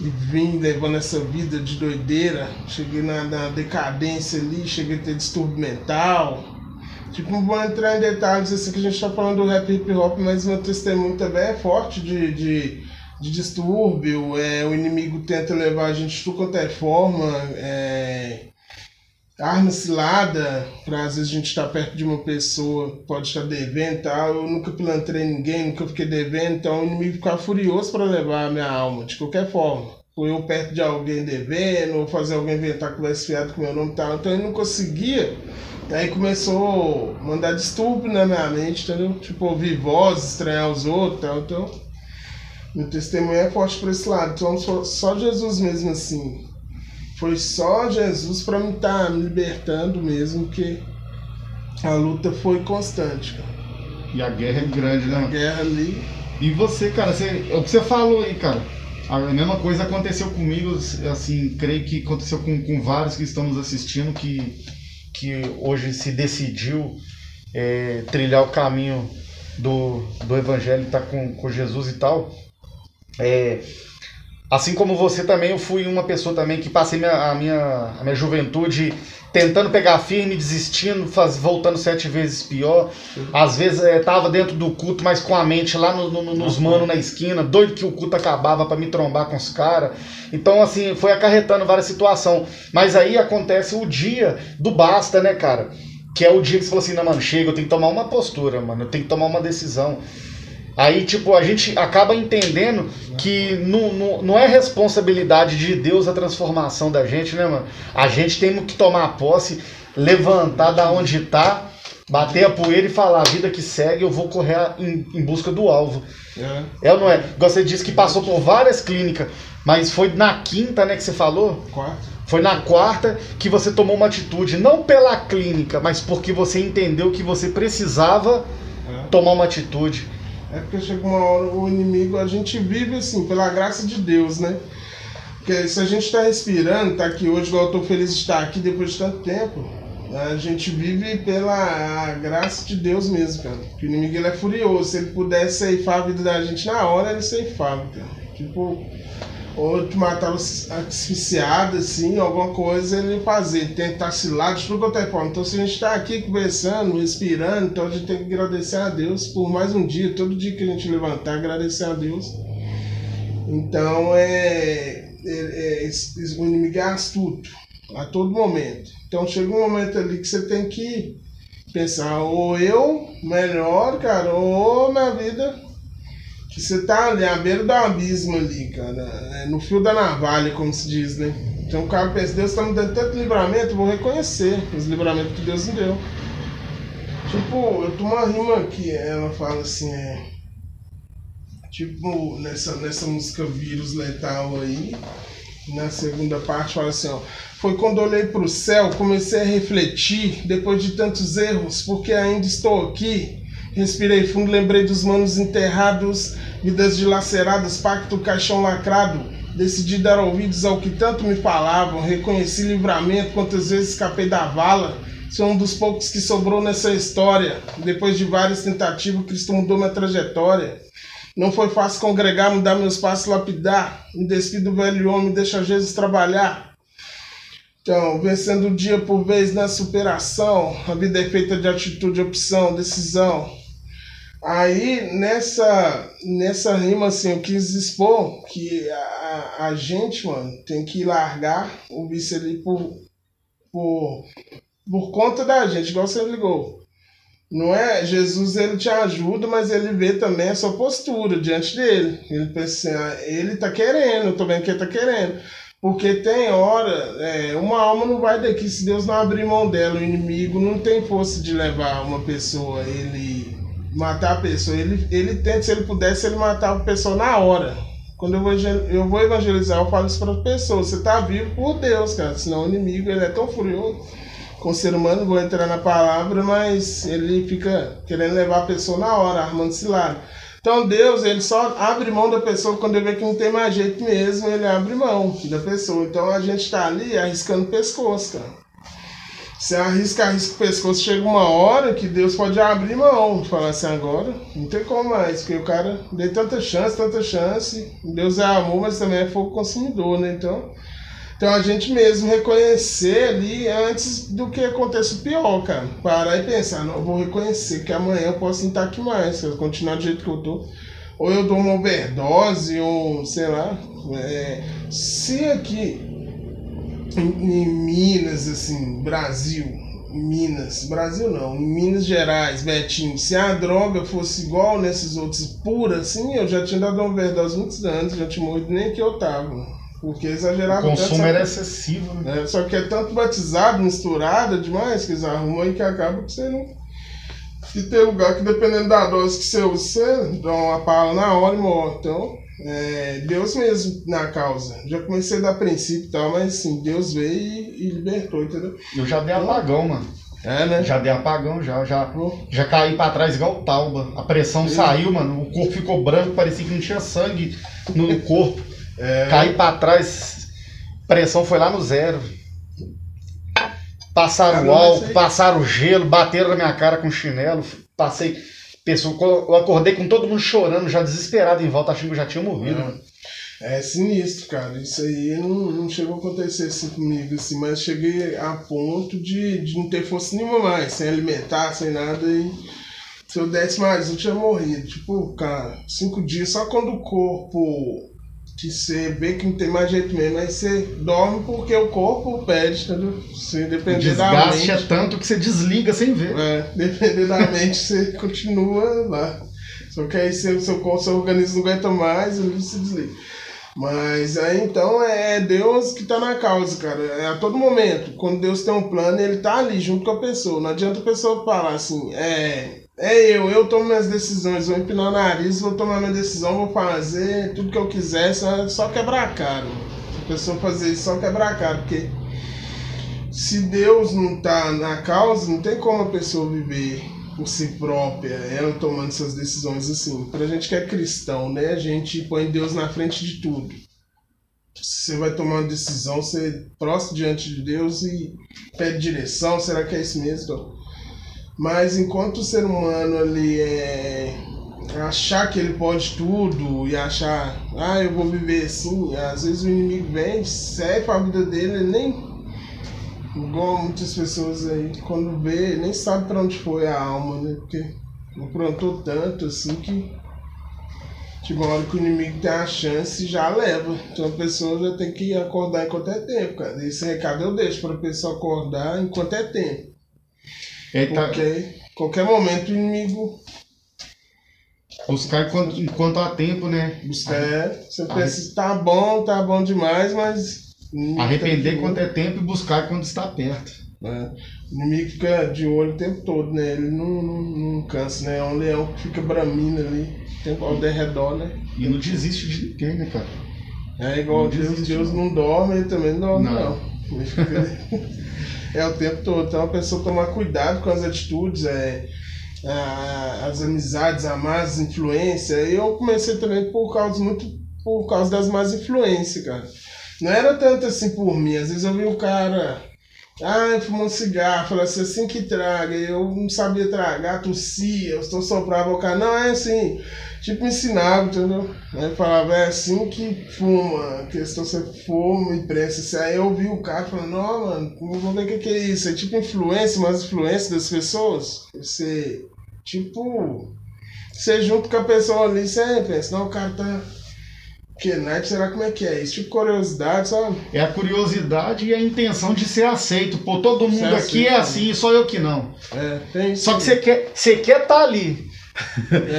e vim levando essa vida de doideira, cheguei na, na decadência ali, cheguei a ter distúrbio mental. Tipo, não vou entrar em detalhes assim que a gente tá falando do rap hip hop, mas meu testemunho também é forte de, de, de distúrbio. É, o inimigo tenta levar a gente de quanto é forma. É, arma cilada, para às vezes a gente estar tá perto de uma pessoa pode estar devendo e tal. Eu nunca pilantrei ninguém, nunca fiquei devendo, então o inimigo ficava furioso para levar a minha alma, de qualquer forma. Ou eu perto de alguém devendo, ou fazer alguém inventar que vai esfiado com meu nome e tal. Então ele não conseguia. Aí começou a mandar distúrbio na minha mente, entendeu? Tipo, ouvir vozes, estranhar os outros e tal. Então, meu testemunho é forte por esse lado. Então, só, só Jesus mesmo assim foi só Jesus para me estar tá me libertando mesmo, que a luta foi constante, cara. E a guerra é grande, né? A guerra ali. E você, cara, você, é o que você falou aí, cara. A mesma coisa aconteceu comigo, assim, creio que aconteceu com, com vários que estão nos assistindo, que, que hoje se decidiu é, trilhar o caminho do, do evangelho, tá com, com Jesus e tal. É, Assim como você também, eu fui uma pessoa também que passei minha, a, minha, a minha juventude tentando pegar firme, desistindo, faz, voltando sete vezes pior. Às vezes é, tava dentro do culto, mas com a mente lá no, no, nos manos na esquina, doido que o culto acabava para me trombar com os caras. Então, assim, foi acarretando várias situações. Mas aí acontece o dia do basta, né, cara? Que é o dia que você falou assim, não, mano, chega, eu tenho que tomar uma postura, mano, eu tenho que tomar uma decisão. Aí, tipo, a gente acaba entendendo que não, não, não é responsabilidade de Deus a transformação da gente, né, mano? A gente tem que tomar posse, levantar da onde tá, bater a poeira e falar: a vida que segue, eu vou correr em, em busca do alvo. É. é ou não é? Você disse que passou por várias clínicas, mas foi na quinta, né, que você falou? Quarta. Foi na quarta que você tomou uma atitude, não pela clínica, mas porque você entendeu que você precisava é. tomar uma atitude. É porque chega uma hora o inimigo, a gente vive assim, pela graça de Deus, né? Porque se a gente está respirando, tá aqui hoje, igual eu tô feliz de estar aqui depois de tanto tempo, a gente vive pela graça de Deus mesmo, cara. Porque o inimigo ele é furioso. Se ele pudesse ceifar a vida da gente na hora, ele ceifava, cara. Tipo, ou te matava asfixiado, assim, alguma coisa ele fazer, tentar se lá de tudo quanto é forma. Então, se a gente está aqui conversando, respirando, então a gente tem que agradecer a Deus por mais um dia, todo dia que a gente levantar, agradecer a Deus. Então, é, é, é, o inimigo é astuto a todo momento. Então, chega um momento ali que você tem que pensar, ou eu melhor, cara, ou minha vida que você tá ali à beira do abismo ali, cara, é, no fio da navalha, como se diz, né? Então o cara pensa, Deus tá me dando tanto livramento, eu vou reconhecer os livramentos que Deus me deu. Tipo, eu tô uma rima que ela fala assim, é. Tipo, nessa, nessa música Vírus Letal aí, na segunda parte fala assim, ó. Foi quando olhei pro céu, comecei a refletir, depois de tantos erros, porque ainda estou aqui Respirei fundo, lembrei dos manos enterrados, vidas dilaceradas, pacto caixão lacrado. Decidi dar ouvidos ao que tanto me falavam, reconheci livramento, quantas vezes escapei da vala. Sou um dos poucos que sobrou nessa história. Depois de várias tentativas, Cristo mudou minha trajetória. Não foi fácil congregar, mudar meus passos, lapidar. Me despido do velho homem, deixa Jesus trabalhar. Então, vencendo dia por vez na superação, a vida é feita de atitude, opção, decisão. Aí, nessa, nessa rima, assim, eu quis expor que a, a gente, mano, tem que largar o vício ali por, por, por conta da gente, igual você ligou. Não é? Jesus, ele te ajuda, mas ele vê também a sua postura diante dele. Ele pensa assim, ah, ele tá querendo, eu tô vendo que ele tá querendo. Porque tem hora, é, uma alma não vai daqui se Deus não abrir mão dela. O inimigo não tem força de levar uma pessoa, ele matar a pessoa. Ele, ele tenta, se ele pudesse, ele matava a pessoa na hora. Quando eu vou, eu vou evangelizar, eu falo isso para as pessoas. Você está vivo por Deus, cara. Senão o inimigo ele é tão furioso com o ser humano, vou entrar na palavra, mas ele fica querendo levar a pessoa na hora, armando cilada. Então Deus, ele só abre mão da pessoa quando ele vê que não tem mais jeito mesmo, ele abre mão da pessoa. Então a gente está ali arriscando o pescoço, cara. Você arrisca, arrisca o pescoço, chega uma hora que Deus pode abrir mão, falar assim, agora não tem como mais, porque o cara deu tanta chance, tanta chance, Deus é amor, mas também é fogo consumidor, né? Então, então a gente mesmo reconhecer ali antes do que aconteça o pior, cara. Parar e pensar, não, vou reconhecer que amanhã eu posso estar aqui mais, eu continuar do jeito que eu tô. Ou eu dou uma overdose, ou sei lá. É, se aqui em, Minas, assim, Brasil, Minas, Brasil não, em Minas Gerais, Betinho, se a droga fosse igual nesses outros pura, assim, eu já tinha dado uma overdose muitos anos, já tinha morrido nem que eu tava. Porque exagerava O consumo tanto, era excessivo, né? É, só que é tanto batizado, misturado demais, que eles arrumam aí que acaba que você não. E tem lugar que dependendo da dose que você usa, você dá uma pala na hora e morre. Então, é, Deus mesmo na causa. Já comecei a dar princípio e tal, mas assim, Deus veio e, e libertou, entendeu? Eu já dei apagão, mano. É, né? Já dei apagão, já. Já, já caí pra trás igual o Tauba. A pressão saiu, mano. O corpo ficou branco, parecia que não tinha sangue no corpo. É. Caí pra trás, pressão foi lá no zero. Passaram o álcool, passaram gelo, bateram na minha cara com chinelo. Passei pessoa, eu acordei com todo mundo chorando, já desesperado em volta, achando que eu já tinha morrido. É, é sinistro, cara. Isso aí não, não chegou a acontecer assim comigo, assim, mas cheguei a ponto de, de não ter força nenhuma mais, sem alimentar, sem nada. E se eu desse mais, eu tinha morrido. Tipo, cara, cinco dias, só quando o corpo que você vê que não tem mais jeito mesmo, aí você dorme porque o corpo pede, entendeu? Se depender o da mente. é tanto que você desliga sem ver. É, depender da mente, você continua lá. Só que aí seu, seu, seu organismo não aguenta mais, e você desliga. Mas aí então é Deus que tá na causa, cara. É a todo momento. Quando Deus tem um plano, ele tá ali junto com a pessoa. Não adianta a pessoa falar assim, é é eu, eu tomo minhas decisões, vou empinar o nariz, vou tomar minha decisão, vou fazer tudo que eu quiser, só, só quebrar a cara. Se a pessoa fazer isso, só quebrar a cara, porque se Deus não tá na causa, não tem como a pessoa viver por si própria, ela tomando suas decisões assim. Pra gente que é cristão, né, a gente põe Deus na frente de tudo. Você vai tomar uma decisão, você prostra diante de Deus e pede direção, será que é isso mesmo? Mas enquanto o ser humano ali é achar que ele pode tudo e achar, ah, eu vou viver assim, às vezes o inimigo vem, serve a vida dele, ele nem igual muitas pessoas aí, quando vê, nem sabe para onde foi a alma, né? Porque aprontou tanto assim que tipo, uma hora que o inimigo tem a chance já leva. Então a pessoa já tem que acordar enquanto é tempo, cara. Esse recado eu deixo para a pessoa acordar enquanto é tempo. Eita. Porque qualquer momento o inimigo. Buscar enquanto, enquanto há tempo, né? Buscar. É, você pensa, tá bom, tá bom demais, mas. Arrepender quando é tempo e buscar quando está perto. É. O inimigo fica de olho o tempo todo, né? Ele não, não, não cansa, né? É um leão que fica bramindo ali, tempo ao redor, né? E não desiste de ninguém, né, cara? É igual não Deus, Deus não dorme, ele também não dorme, não. não. É o tempo todo. Então a pessoa tomar cuidado com as atitudes, é, a, as amizades, a más influência. Eu comecei também por causa muito por causa das más influências, cara. Não era tanto assim por mim. Às vezes eu vi o cara. Ah, um cigarro, falou assim, assim que traga. Eu não sabia tragar, tossia, eu estou soprava o cara. Não, é assim tipo, ensinava, entendeu? Aí falava, é assim que fuma, a questão você fuma e presta. Aí eu ouvi o cara falando, não, mano, vamos ver o que é isso. É tipo influência, mas influência das pessoas. Você, tipo, você junto com a pessoa ali, você pensa, não, o cara tá. Que night, será como é que é? Isso tipo curiosidade, sabe? É a curiosidade e a intenção de ser aceito. Pô, todo mundo aqui é assim, só eu que não. É, tem. Só que você quer, você quer estar tá ali.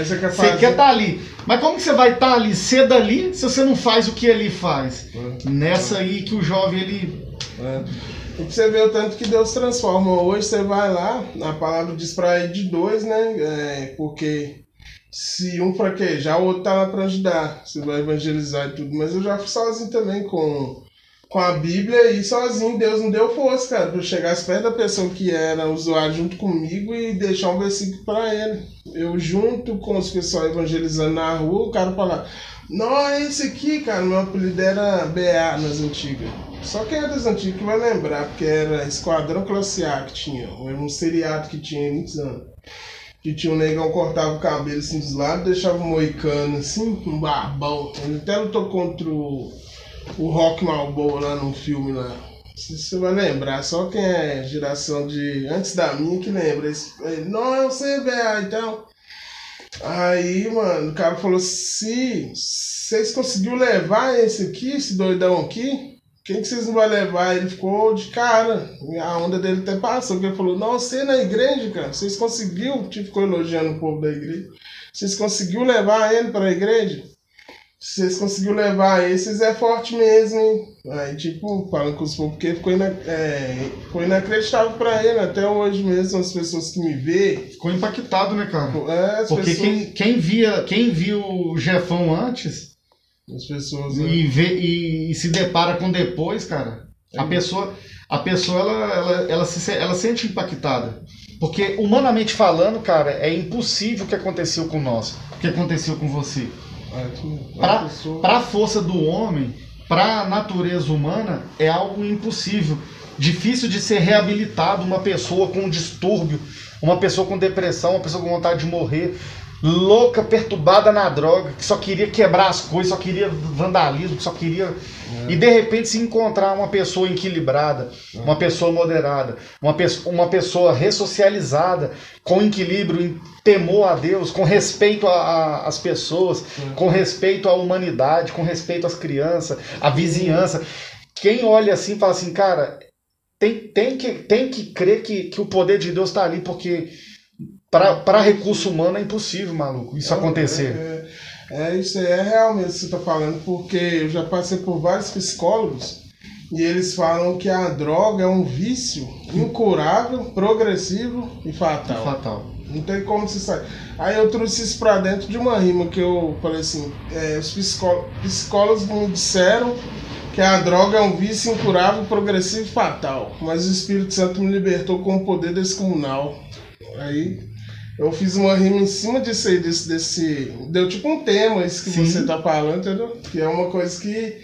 Você quer, você quer estar tá ali. Mas como que você vai estar tá ali cedo ali se você não faz o que ele faz? É. Nessa aí que o jovem ele. É. E você vê o tanto que Deus transforma. Hoje você vai lá, a palavra diz para ir de dois, né? É, porque se um fraquejar, o outro tá lá para ajudar. Você vai evangelizar e tudo. Mas eu já fui sozinho também com com a Bíblia e sozinho. Deus não deu força, cara, para chegar perto da pessoa que era usuário junto comigo e deixar um versículo para ele. Eu, junto com os pessoal evangelizando na rua, o cara falar: Não, é esse aqui, cara. Meu apelido era BA nas antigas. Só quem é das antigas que vai lembrar, porque era Esquadrão Classe A que tinha, era um seriado que tinha muitos anos. Que tinha um negão cortava o cabelo assim dos lados, deixava um moicano assim, um barbão. Ele até lutou contra o, o Rock Malboa lá no filme lá. Você vai lembrar, só quem é geração de antes da minha que lembra. Não, eu sei, velho, então. Aí, mano, o cara falou: se vocês conseguiram levar esse aqui, esse doidão aqui, quem que vocês não vão levar? Ele ficou de cara. A onda dele até passou, porque ele falou: Não, você na igreja, cara, vocês conseguiram. Tipo, ficou elogiando o povo da igreja. Vocês conseguiram levar ele para a igreja? vocês conseguiram levar esses é forte mesmo, hein? Aí, tipo, falando com os povos, porque ficou, ina é, ficou inacreditável pra ele, até hoje mesmo, as pessoas que me vê. Ficou impactado, né, cara? É, porque pessoas... quem, quem, via, quem viu o Jefão antes. As pessoas. E, né? vê, e, e, se depara com depois, cara. É. A pessoa, a pessoa ela, ela, ela, se, ela sente impactada. Porque, humanamente falando, cara, é impossível o que aconteceu com nós, o que aconteceu com você. Para a força do homem, para a natureza humana, é algo impossível. Difícil de ser reabilitado uma pessoa com um distúrbio, uma pessoa com depressão, uma pessoa com vontade de morrer, louca, perturbada na droga, que só queria quebrar as coisas, só queria vandalismo, que só queria. É. E de repente se encontrar uma pessoa equilibrada, é. uma pessoa moderada, uma, pe uma pessoa ressocializada, com equilíbrio, em temor a Deus, com respeito às pessoas, é. com respeito à humanidade, com respeito às crianças, à vizinhança. Quem olha assim fala assim, cara, tem, tem, que, tem que crer que, que o poder de Deus está ali, porque para recurso humano é impossível, maluco, isso é, acontecer. É, é, é, isso é real mesmo que você está falando, porque eu já passei por vários psicólogos e eles falam que a droga é um vício incurável, progressivo e fatal. fatal. Não tem como se sair. Aí eu trouxe isso pra dentro de uma rima que eu falei assim: é, os psicólogos, psicólogos me disseram que a droga é um vício incurável, progressivo e fatal. Mas o Espírito Santo me libertou com o poder descomunal. Aí eu fiz uma rima em cima disso aí, desse, desse. Deu tipo um tema, isso que Sim. você tá falando, entendeu? Que é uma coisa que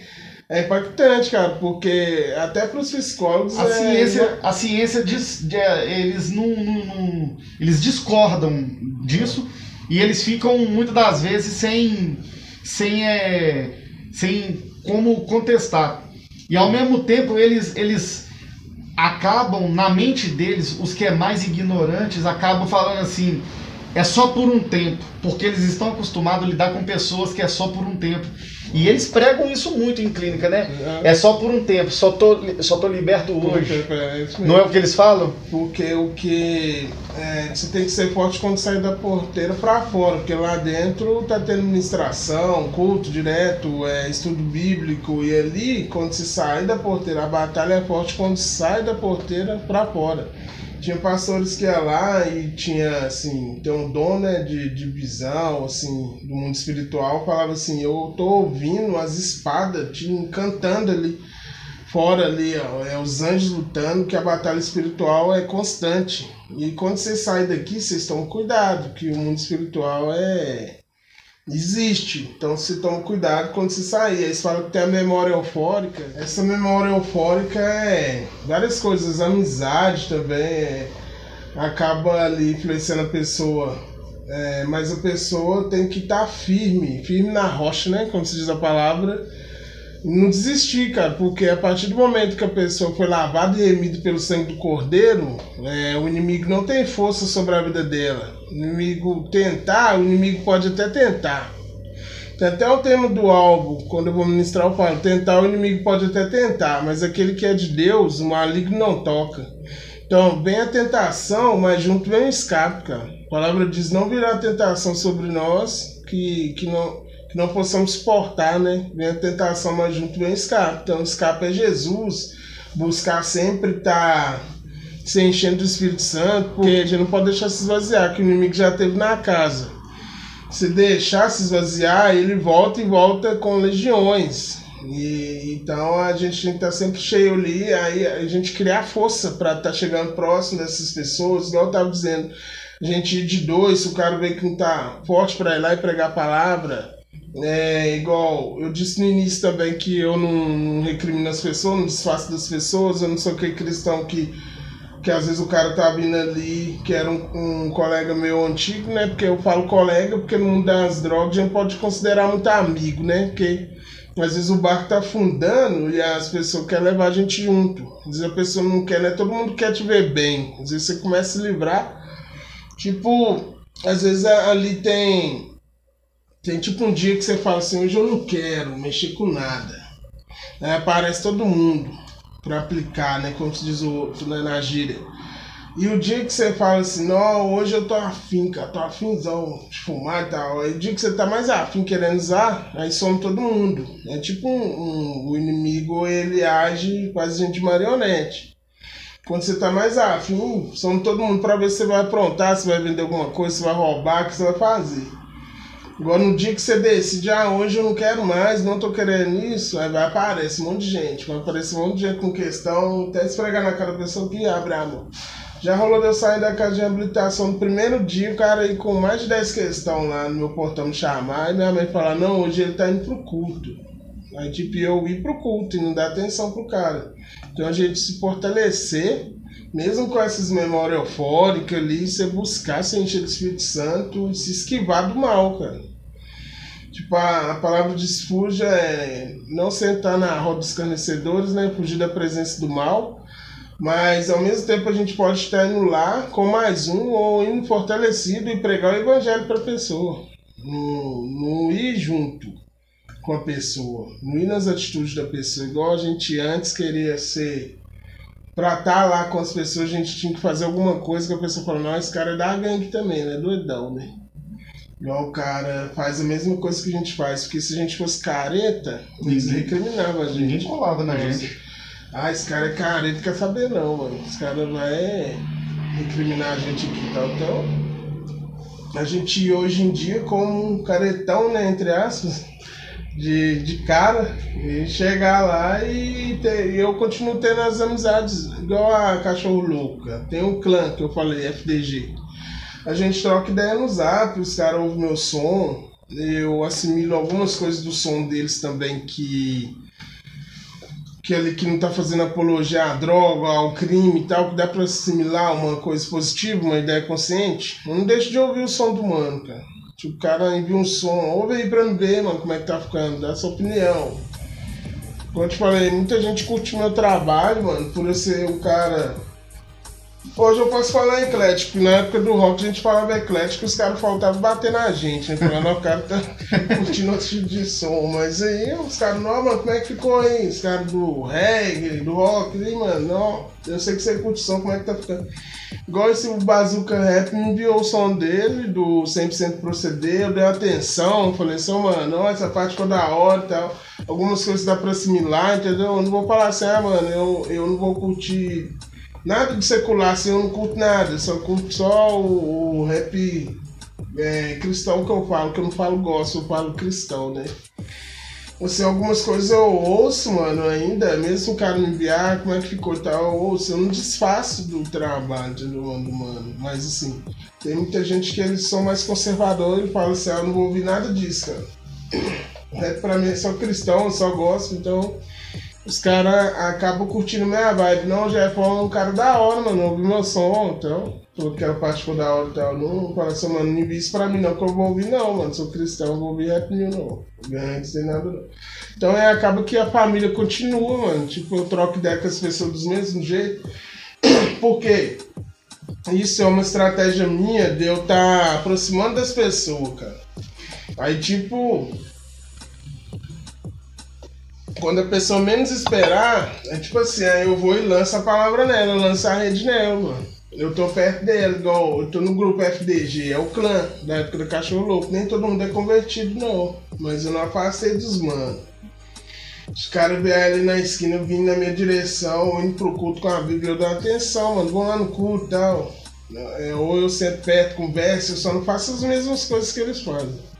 é impactante, cara, porque até para os psicólogos. A é... ciência, a ciência diz, eles não, não, não, Eles discordam disso e eles ficam muitas das vezes sem. sem, é, sem como contestar. E ao mesmo tempo eles. eles acabam, na mente deles, os que é mais ignorantes, acabam falando assim, é só por um tempo, porque eles estão acostumados a lidar com pessoas que é só por um tempo. E eles pregam isso muito em clínica, né? É, é só por um tempo, só tô, só tô liberto hoje. É Não é o que eles falam? Porque o que é, você tem que ser forte quando sair da porteira para fora, porque lá dentro tá tendo ministração, culto direto, é, estudo bíblico, e ali, quando se sai da porteira, a batalha é forte quando sai da porteira para fora tinha pastores que ia lá e tinha, assim, tem um dom, né, de, de visão, assim, do mundo espiritual, falava assim, eu tô ouvindo as espadas te encantando ali, fora ali, ó, é os anjos lutando, que a batalha espiritual é constante. E quando você sai daqui, vocês tomam cuidado, que o mundo espiritual é existe. Então você toma cuidado quando você sair. Aí você fala que tem a memória eufórica. Essa memória eufórica é várias coisas, amizade também, é, acaba ali influenciando a pessoa. É, mas a pessoa tem que estar tá firme, firme na rocha, né? Como se diz a palavra. Não desistir, cara, porque a partir do momento que a pessoa foi lavada e remida pelo sangue do cordeiro, é, o inimigo não tem força sobre a vida dela o inimigo tentar, o inimigo pode até tentar. Tem até o tema do álbum, quando eu vou ministrar, eu falo: tentar, o inimigo pode até tentar, mas aquele que é de Deus, o maligno não toca. Então, vem a tentação, mas junto vem o escape, cara. A palavra diz: não virá tentação sobre nós que, que, não, não possamos suportar, né? Vem a tentação, mas junto vem o escape. Então, o escape é Jesus. Buscar sempre estar. Tá se enchendo do Espírito Santo, porque a gente não pode deixar se esvaziar, que o inimigo já teve na casa. Se deixar se esvaziar, ele volta e volta com legiões. E, então a gente tem que estar tá sempre cheio ali, aí a gente criar força para estar tá chegando próximo dessas pessoas, igual eu estava dizendo. A gente ir de dois, se o cara vê que não tá forte para ir lá e pregar a palavra, É igual, eu disse no início também que eu não, recrimino as pessoas, não desfaço das pessoas, eu não sou aquele cristão que, que às vezes o cara tá vindo ali, que era um, um colega meu antigo, né? Porque eu falo colega, porque no mundo das drogas a gente pode considerar muito amigo, né? Porque às vezes o barco tá afundando e as pessoas querem levar a gente junto. Às vezes a pessoa não quer, né? Todo mundo quer te ver bem. Às vezes você começa a se livrar. Tipo, às vezes ali tem tem tipo um dia que você fala assim, hoje eu não quero mexer com nada. Aí aparece todo mundo para aplicar, né? Como se diz o outro né, na gíria. E o dia que você fala assim, não, hoje eu tô afim, cara, tô afinzão de fumar e tal. Aí o dia que você tá mais afim querendo usar, aí some todo mundo. É tipo um, um, o inimigo, ele age quase gente de marionete. Quando você tá mais afim, some todo mundo pra ver se você vai aprontar, se vai vender alguma coisa, se vai roubar, o que você vai fazer. Igual no dia que você decide, ah, hoje eu não quero mais, não tô querendo isso, aí vai aparecer um monte de gente, vai aparecer um monte de gente com questão, até esfregar na cara da pessoa que abre a mão. Já rolou de eu sair da casa de reabilitação no primeiro dia, o cara aí com mais de 10 questões lá no meu portão me chamar, e minha mãe falar, não, hoje ele tá indo pro culto. Aí tipo, eu ir pro culto e não dar atenção pro cara. Então a gente se fortalecer, mesmo com essas memórias eufóricas ali, você buscar se encher do Espírito Santo e se esquivar do mal, cara. Tipo, a, a palavra desfuja é não sentar na roda dos escarnecedores, né? Fugir da presença do mal. Mas ao mesmo tempo a gente pode estar indo lá com mais um ou indo fortalecido e pregar o evangelho para a pessoa. Não, ir junto com a pessoa, não ir nas atitudes da pessoa, igual a gente antes queria ser. Pra estar tá lá com as pessoas, a gente tinha que fazer alguma coisa que a pessoa falou, não, esse cara é da gangue também, né? Doidão, né? Igual o cara faz a mesma coisa que a gente faz, porque se a gente fosse careta, eles recriminavam a gente. Ninguém colava na gente. Ah, esse cara é careta, quer saber não, mano. Esse cara vai recriminar a gente aqui e tal. Então, a gente hoje em dia, como um caretão, né, entre aspas, de, de cara, e chegar lá e ter, eu continuo tendo as amizades, igual a Cachorro Louca. Tem um clã que eu falei, FDG. A gente troca ideia no zap, os caras ouvem meu som, eu assimilo algumas coisas do som deles também que que ele que não tá fazendo apologia à droga, ao crime e tal, que dá para assimilar uma coisa positiva, uma ideia consciente. Eu não deixo de ouvir o som do mano, cara. Tipo, o cara envia um som, ouve aí pra me ver, mano, como é que tá ficando, dá sua opinião. Como eu te falei, muita gente curte meu trabalho, mano, por eu ser um cara Hoje eu posso falar eclético, na época do rock a gente falava eclético, os caras faltavam bater na gente, né? Falando, o cara tá curtindo outro tipo de som. Mas aí os caras, não, mano, como é que ficou aí? Os caras do reggae, do rock, aí, mano, não, eu sei que você curte som, como é que tá ficando? Igual esse Bazooka Rap me enviou o som dele, do 100% Proceder, eu dei atenção, falei assim, mano, não, essa parte ficou da hora e tal. Algumas coisas dá pra assimilar, entendeu? Eu não vou falar assim, ah, mano, eu, eu não vou curtir Nada de secular, assim, eu não curto nada. Só curto só o, o rap é, cristão que eu falo, que eu não falo gosto, eu falo cristão, né? Assim, algumas coisas eu ouço, mano, ainda, mesmo o cara me enviar, como é que ficou tal, eu ouço, eu não desfaço do trabalho do mano, mano. Mas assim, tem muita gente que eles são mais conservadores e falam assim, ah, eu não vou ouvir nada disso, cara. Rap pra mim é só cristão, eu só gosto, então os caras acabam curtindo minha vibe. Não, Jeff é um cara da hora, mano. Ouvi meu som, então. Falou que era parte ficou da hora e tal. Não assim, mano, não isso pra mim não, que eu vou ouvir não, mano. Sou cristão, não vou ouvir rap nenhum, não. Ganho sem nada, não. Então é, acaba que a família continua, mano. Tipo, eu troco ideia com as pessoas do mesmo jeito. Por quê? Isso é uma estratégia minha de eu estar tá aproximando das pessoas, cara. Aí, tipo, quando a pessoa menos esperar, é tipo assim, aí eu vou e lanço a palavra nela, lanço a rede nela, mano. Eu tô perto dela, igual eu tô no grupo FDG, é o clã da época do cachorro louco. Nem todo mundo é convertido, não. Mas eu não afastei dos mano. Os caras vieram ali na esquina vindo na minha direção, indo pro culto com a Bíblia, eu dou atenção, mano, vão lá no culto e tal. É, ou eu sento perto, converso, eu só não faço as mesmas coisas que eles fazem.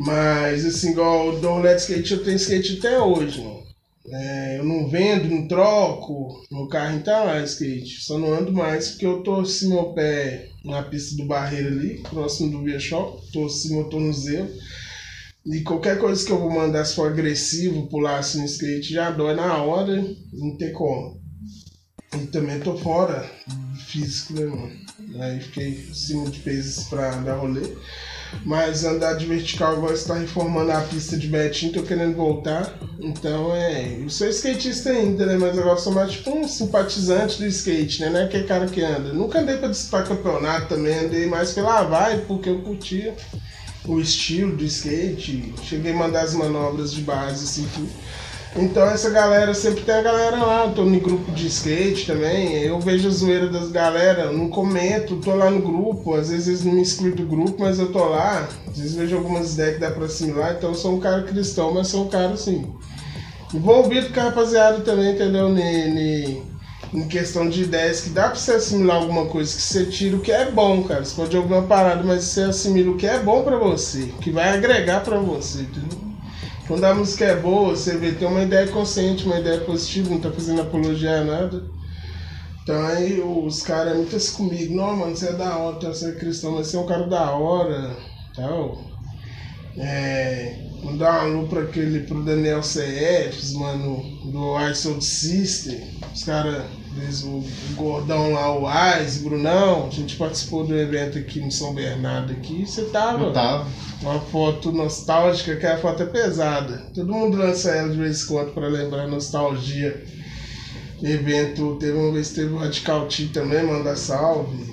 Mas, assim, igual o Dorlet Skate, eu tenho skate até hoje, mano. É, eu não vendo, não troco, meu carro tá lá, skate. Só não ando mais porque eu torci meu pé na pista do Barreiro ali, próximo do Via Shop, torci meu tornozelo. E qualquer coisa que eu vou mandar, se for agressivo, pular assim no skate, já dói na hora, não tem como. E também tô fora físico, né, mano? Aí fiquei acima de pesos pra dar rolê. Mas andar de vertical agora está reformando a pista de Betim, tô querendo voltar. Então é. Eu sou skatista ainda, né? Mas agora sou mais tipo um simpatizante do skate, né? Não é aquele cara que anda. Nunca andei pra disputar campeonato também, andei mais pela vibe, porque eu curtia o estilo do skate. Cheguei a mandar as manobras de base, assim, tudo. Então essa galera, sempre tem a galera lá, eu tô no grupo de skate também, eu vejo a zoeira das galera, não comento, tô lá no grupo, às vezes não me excluem do grupo, mas eu tô lá, às vezes vejo algumas ideias que dá pra assimilar, então eu sou um cara cristão, mas sou um cara assim. Envolvido com a rapaziada também, entendeu? Ni, em questão de ideias que dá pra você assimilar alguma coisa, que você tira o que é bom, cara. Você pode jogar uma parada, mas você assimila o que é bom pra você, que vai agregar pra você, entendeu? Quando a música é boa, você vê, tem uma ideia consciente, uma ideia positiva, não tá fazendo apologia a nada. Então aí os caras muito assim comigo, não, mano, você é da hora, você é cristão, mas você é um cara da hora, tal. É, mandar um alô pra aquele, pro Daniel CFs, mano, do I Soul System, os caras, o gordão lá, o Ais, Brunão, a gente participou do evento aqui no São Bernardo aqui, você tava? Eu tava. Uma foto nostálgica, que a foto é pesada. Todo mundo lança ela de vez em quando pra lembrar nostalgia. Evento, teve uma vez teve o Radical T também, manda salve.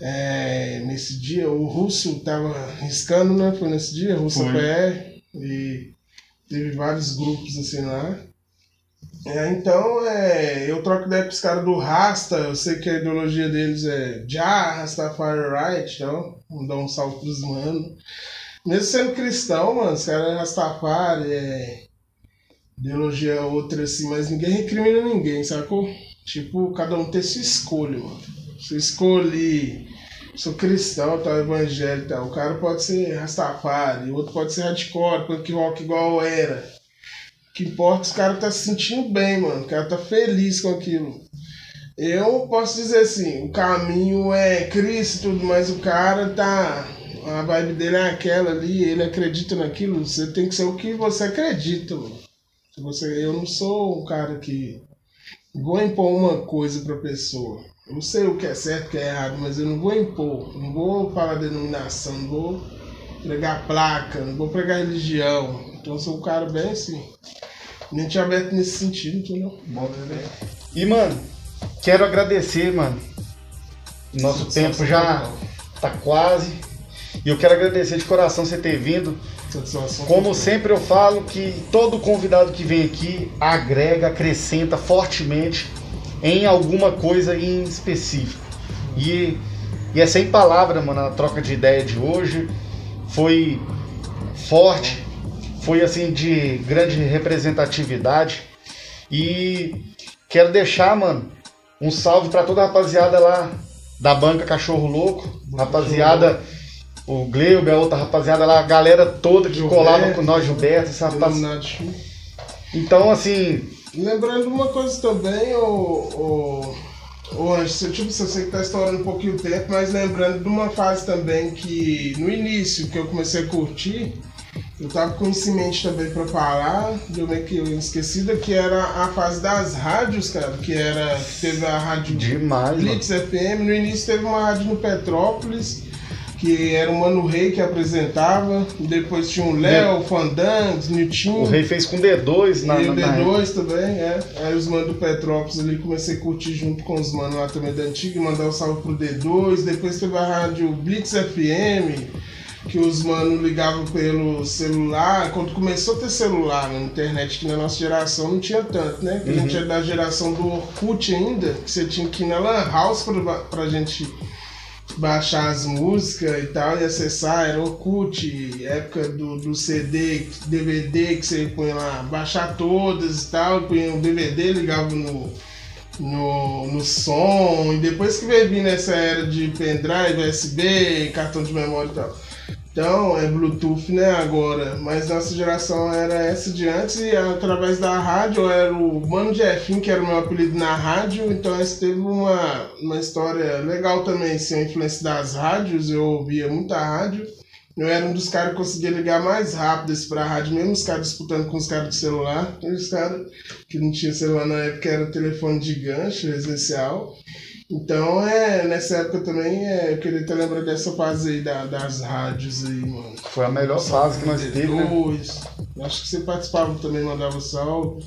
É, nesse dia, o Russo tava riscando, né? Foi nesse dia, Russo Foi. PR. E teve vários grupos assim lá. É, então, é, eu troco ideia com os caras do Rasta, eu sei que a ideologia deles é Já, Rastafari Right, então, vou dar um salve pros manos. Mesmo sendo cristão, mano, os caras é Rastafari, é ideologia outra assim, mas ninguém recrimina ninguém, sacou? Tipo, cada um tem sua escolha, mano. Você escolhe, sou cristão, tal, evangélico, tal. O cara pode ser Rastafari, o outro pode ser hardcore, punk rock igual era. Que importa, os caras tá se sentindo bem, mano. O cara tá feliz com aquilo. Eu posso dizer assim, o caminho é Cristo tudo, mas o cara tá. A vibe dele é aquela ali, ele acredita naquilo. Você tem que ser o que você acredita, mano. Você, eu não sou um cara que vou impor uma coisa pra pessoa. Eu não sei o que é certo, o que é errado, mas eu não vou impor. Não vou falar denominação, não vou pregar placa, não vou pregar religião. Então eu sou um cara bem assim. Mente aberta nesse sentido, entendeu? Bom, né? E, mano, quero agradecer, mano. Nosso tempo já tá quase. E eu quero agradecer de coração você ter vindo. Satisfação. Como sempre eu falo que todo convidado que vem aqui agrega, acrescenta fortemente em alguma coisa em específico. E, e é sem palavra, mano, a troca de ideia de hoje foi forte, foi assim de grande representatividade. E quero deixar, mano, um salve pra toda a rapaziada lá da banca Cachorro Louco, rapaziada, o Gleuber, a outra rapaziada lá, a galera toda que Gilberto, colava com nós, Gilberto, essa rapaz... Iluminado Show. Então, assim, Lembrando uma coisa também, o, o, o Anjo, tipo, eu sei que tá estourando um pouquinho o tempo, mas lembrando de uma fase também que no início que eu comecei a curtir, eu tava com isso em mente também pra falar, deu meio que esquecida, que era a fase das rádios, cara, que era. Teve a rádio demais, mano. Blitz FM, no início teve uma rádio no Petrópolis, que era o Mano Rei que apresentava, depois tinha o Léo, Fandangos, Niltinho. O Rei fez com D2 na, E o na, na D2 também, é. Aí os manos do Petrópolis ali comecei a curtir junto com os manos lá também da antiga, mandar um salve pro D2. Depois teve a rádio Blitz FM, que os manos ligavam pelo celular. Quando começou a ter celular na internet, que na nossa geração não tinha tanto, né? Que a gente é da geração do Orkut ainda, que você tinha que ir na Lan House pra, pra gente baixar as músicas e tal e acessar, era Orkut, época do, do CD, DVD que você põe lá, baixar todas e tal, punha um DVD, ligava no, no, no som, e depois que veio vir nessa era de pendrive, USB, cartão de memória e tal. Então, é Bluetooth, né, agora, mas nossa geração era essa de antes e através da rádio era o Mano Jeffinho, que era o meu apelido na rádio, então essa teve uma, uma história legal também, assim, a influência das rádios, eu ouvia muita rádio, eu era um dos caras que conseguia ligar mais rápido esse pra rádio, mesmo os caras disputando com os caras do celular. Os caras que não tinha celular na época era telefone de gancho residencial. Então, é, nessa época também, é, eu queria ter lembrado dessa fase aí da, das rádios aí, mano. Foi a melhor fase que nós teve, né? Acho que você participava também, mandava salve.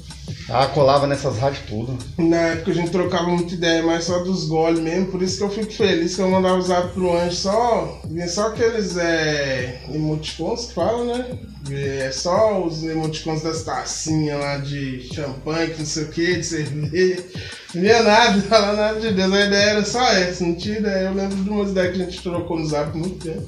Ah, colava nessas rádios tudo. Na época a gente trocava muita ideia, mas só dos goles mesmo, por isso que eu fico feliz que eu mandava usar pro Anjo só. Vinha só aqueles é, emoticons que falam, né? É só os emoticons das tacinhas lá de champanhe, que não sei o que, de cerveja. Não vinha nada, falar nada de Deus. A ideia era só essa, não tinha ideia. Eu lembro de umas ideias que a gente trocou no zap muito tempo.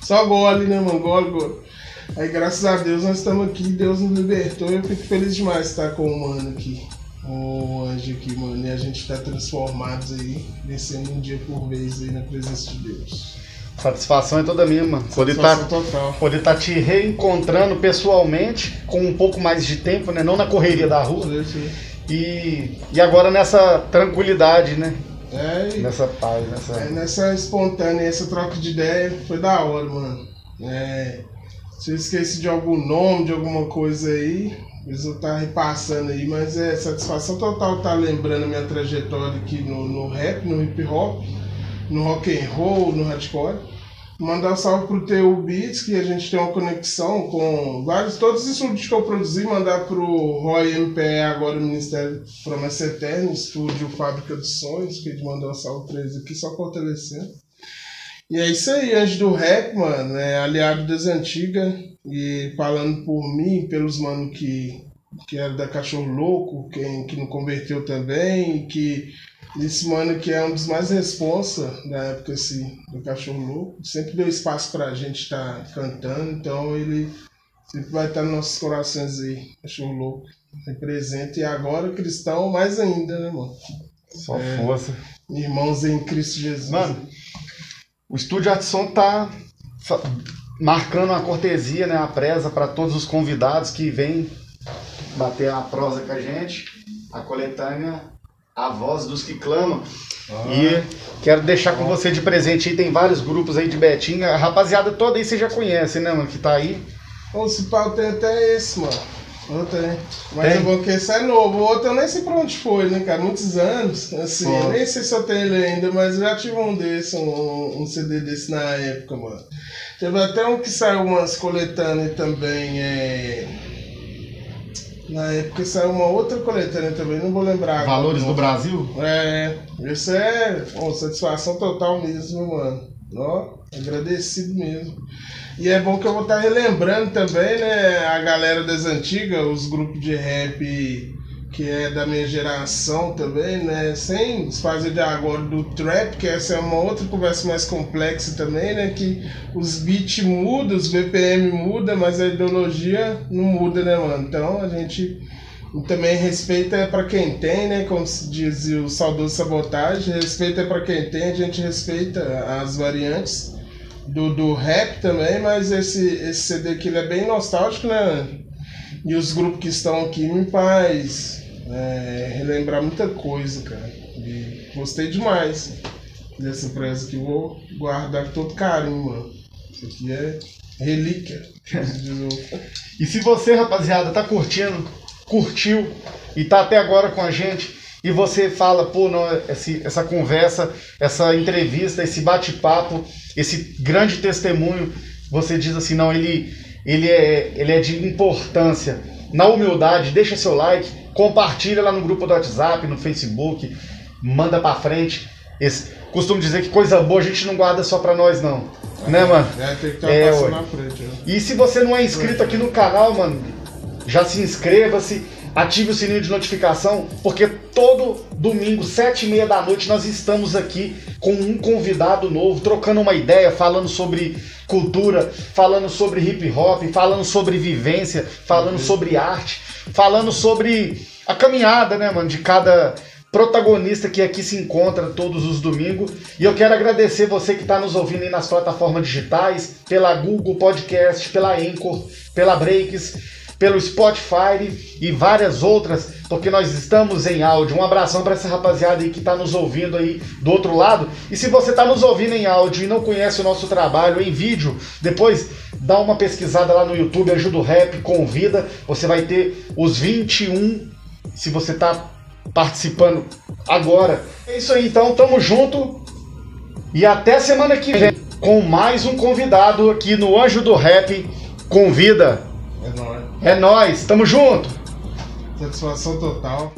Só gole, né, mano? Gole, gole. Aí, graças a Deus, nós estamos aqui, Deus nos libertou. Eu fico feliz demais de estar com o mano aqui, o anjo aqui, mano. E a gente está transformados aí, descendo um dia por vez aí na presença de Deus. Satisfação é toda minha, mano. Poder estar tá, poder tá te reencontrando pessoalmente com um pouco mais de tempo, né? Não na correria da rua. Sim. E, e agora nessa tranquilidade, né? É, e, nessa paz, nessa. É, nessa espontânea, essa troca de ideia foi da hora, mano. É, se eu esqueci de algum nome, de alguma coisa aí, eles vão estar repassando aí, mas é satisfação total estar lembrando a minha trajetória aqui no, no rap, no hip hop, no rock and roll, no hardcore. Mandar um salve pro TU Beats, que a gente tem uma conexão com vários, todos os estúdios que eu produzi, mandar pro Roy MPE, agora o Ministério Promessa Eterna, estúdio Fábrica dos Sonhos, que a gente mandou um salve pra eles aqui, só fortalecendo. E é isso aí, antes do rap, mano, é aliado das antigas. E falando por mim, pelos mano que, que era da Cachorro Louco, quem que não converteu também, que esse mano que é um dos mais responsa da época assim, do Cachorro Louco, sempre deu espaço pra gente estar tá cantando, então ele sempre vai estar nos nossos corações aí, Cachorro Louco, representa, e agora cristão mais ainda, né, mano? Só é, força. Irmãos em Cristo Jesus. Mano, o Estúdio Artson está marcando uma cortesia, né, a presa para todos os convidados que vêm bater a prosa com a gente, a coletânea A Voz dos que Clamam. Ah. E quero deixar com você de presente aí, tem vários grupos aí de Betinha. A rapaziada toda aí você já conhece, né, mano, que tá aí. O pau tem até esse, mano. Tenho. Mas tem? é bom que esse é novo. O outro eu nem sei pra onde foi, né, cara? Muitos anos. Assim, eu nem sei se eu tenho ele ainda, mas eu já tive um desse, um, um CD desse na época, mano. Teve até um que saiu umas coletâneas também, é. Na época saiu uma outra coletânea também, não vou lembrar. Valores agora, do Brasil? É, isso é uma satisfação total mesmo, mano. Ó, agradecido mesmo. E é bom que eu vou estar relembrando também, né, a galera das antigas, os grupos de rap que é da minha geração também, né, sem desfazer de agora do trap, que essa é uma outra conversa mais complexa também, né, que os beats mudam, os BPM mudam, mas a ideologia não muda, né, mano? Então a gente também respeita é para quem tem, né? Como se dizia o saudoso sabotagem, respeita é para quem tem, a gente respeita as variantes do, do rap também, mas esse, esse CD aqui é bem nostálgico, né? E os grupos que estão aqui me faz é, relembrar muita coisa, cara. E gostei demais dessa presa que vou guardar com todo carinho, mano. Isso aqui é relíquia. e se você, rapaziada, tá curtindo, curtiu e tá até agora com a gente, e você fala, pô, não, essa conversa, essa entrevista, esse bate-papo, esse grande testemunho, você diz assim, não, ele, ele, é, ele é de importância. Na humildade, deixa seu like, compartilha lá no grupo do WhatsApp, no Facebook, manda pra frente. Esse, costumo dizer que coisa boa a gente não guarda só pra nós, não. É, né, mano? É, tem que estar é, na frente. Né? E se você não é inscrito aqui no canal, mano, já se inscreva-se ative o sininho de notificação, porque todo domingo, sete e meia da noite, nós estamos aqui com um convidado novo, trocando uma ideia, falando sobre cultura, falando sobre hip hop, falando sobre vivência, falando uhum. sobre arte, falando sobre a caminhada, né, mano, de cada protagonista que aqui se encontra todos os domingos. E eu quero agradecer você que está nos ouvindo aí nas plataformas digitais, pela Google Podcast, pela Anchor, pela Breaks pelo Spotify e várias outras, porque nós estamos em áudio. Um abração para essa rapaziada aí que está nos ouvindo aí do outro lado. E se você está nos ouvindo em áudio e não conhece o nosso trabalho em vídeo, depois dá uma pesquisada lá no YouTube, ajuda o rap, convida. Você vai ter os 21, se você está participando agora. É isso aí, então, tamo junto. E até semana que vem com mais um convidado aqui no Anjo do Rap. Convida. É nós, tamo junto. Satisfação total.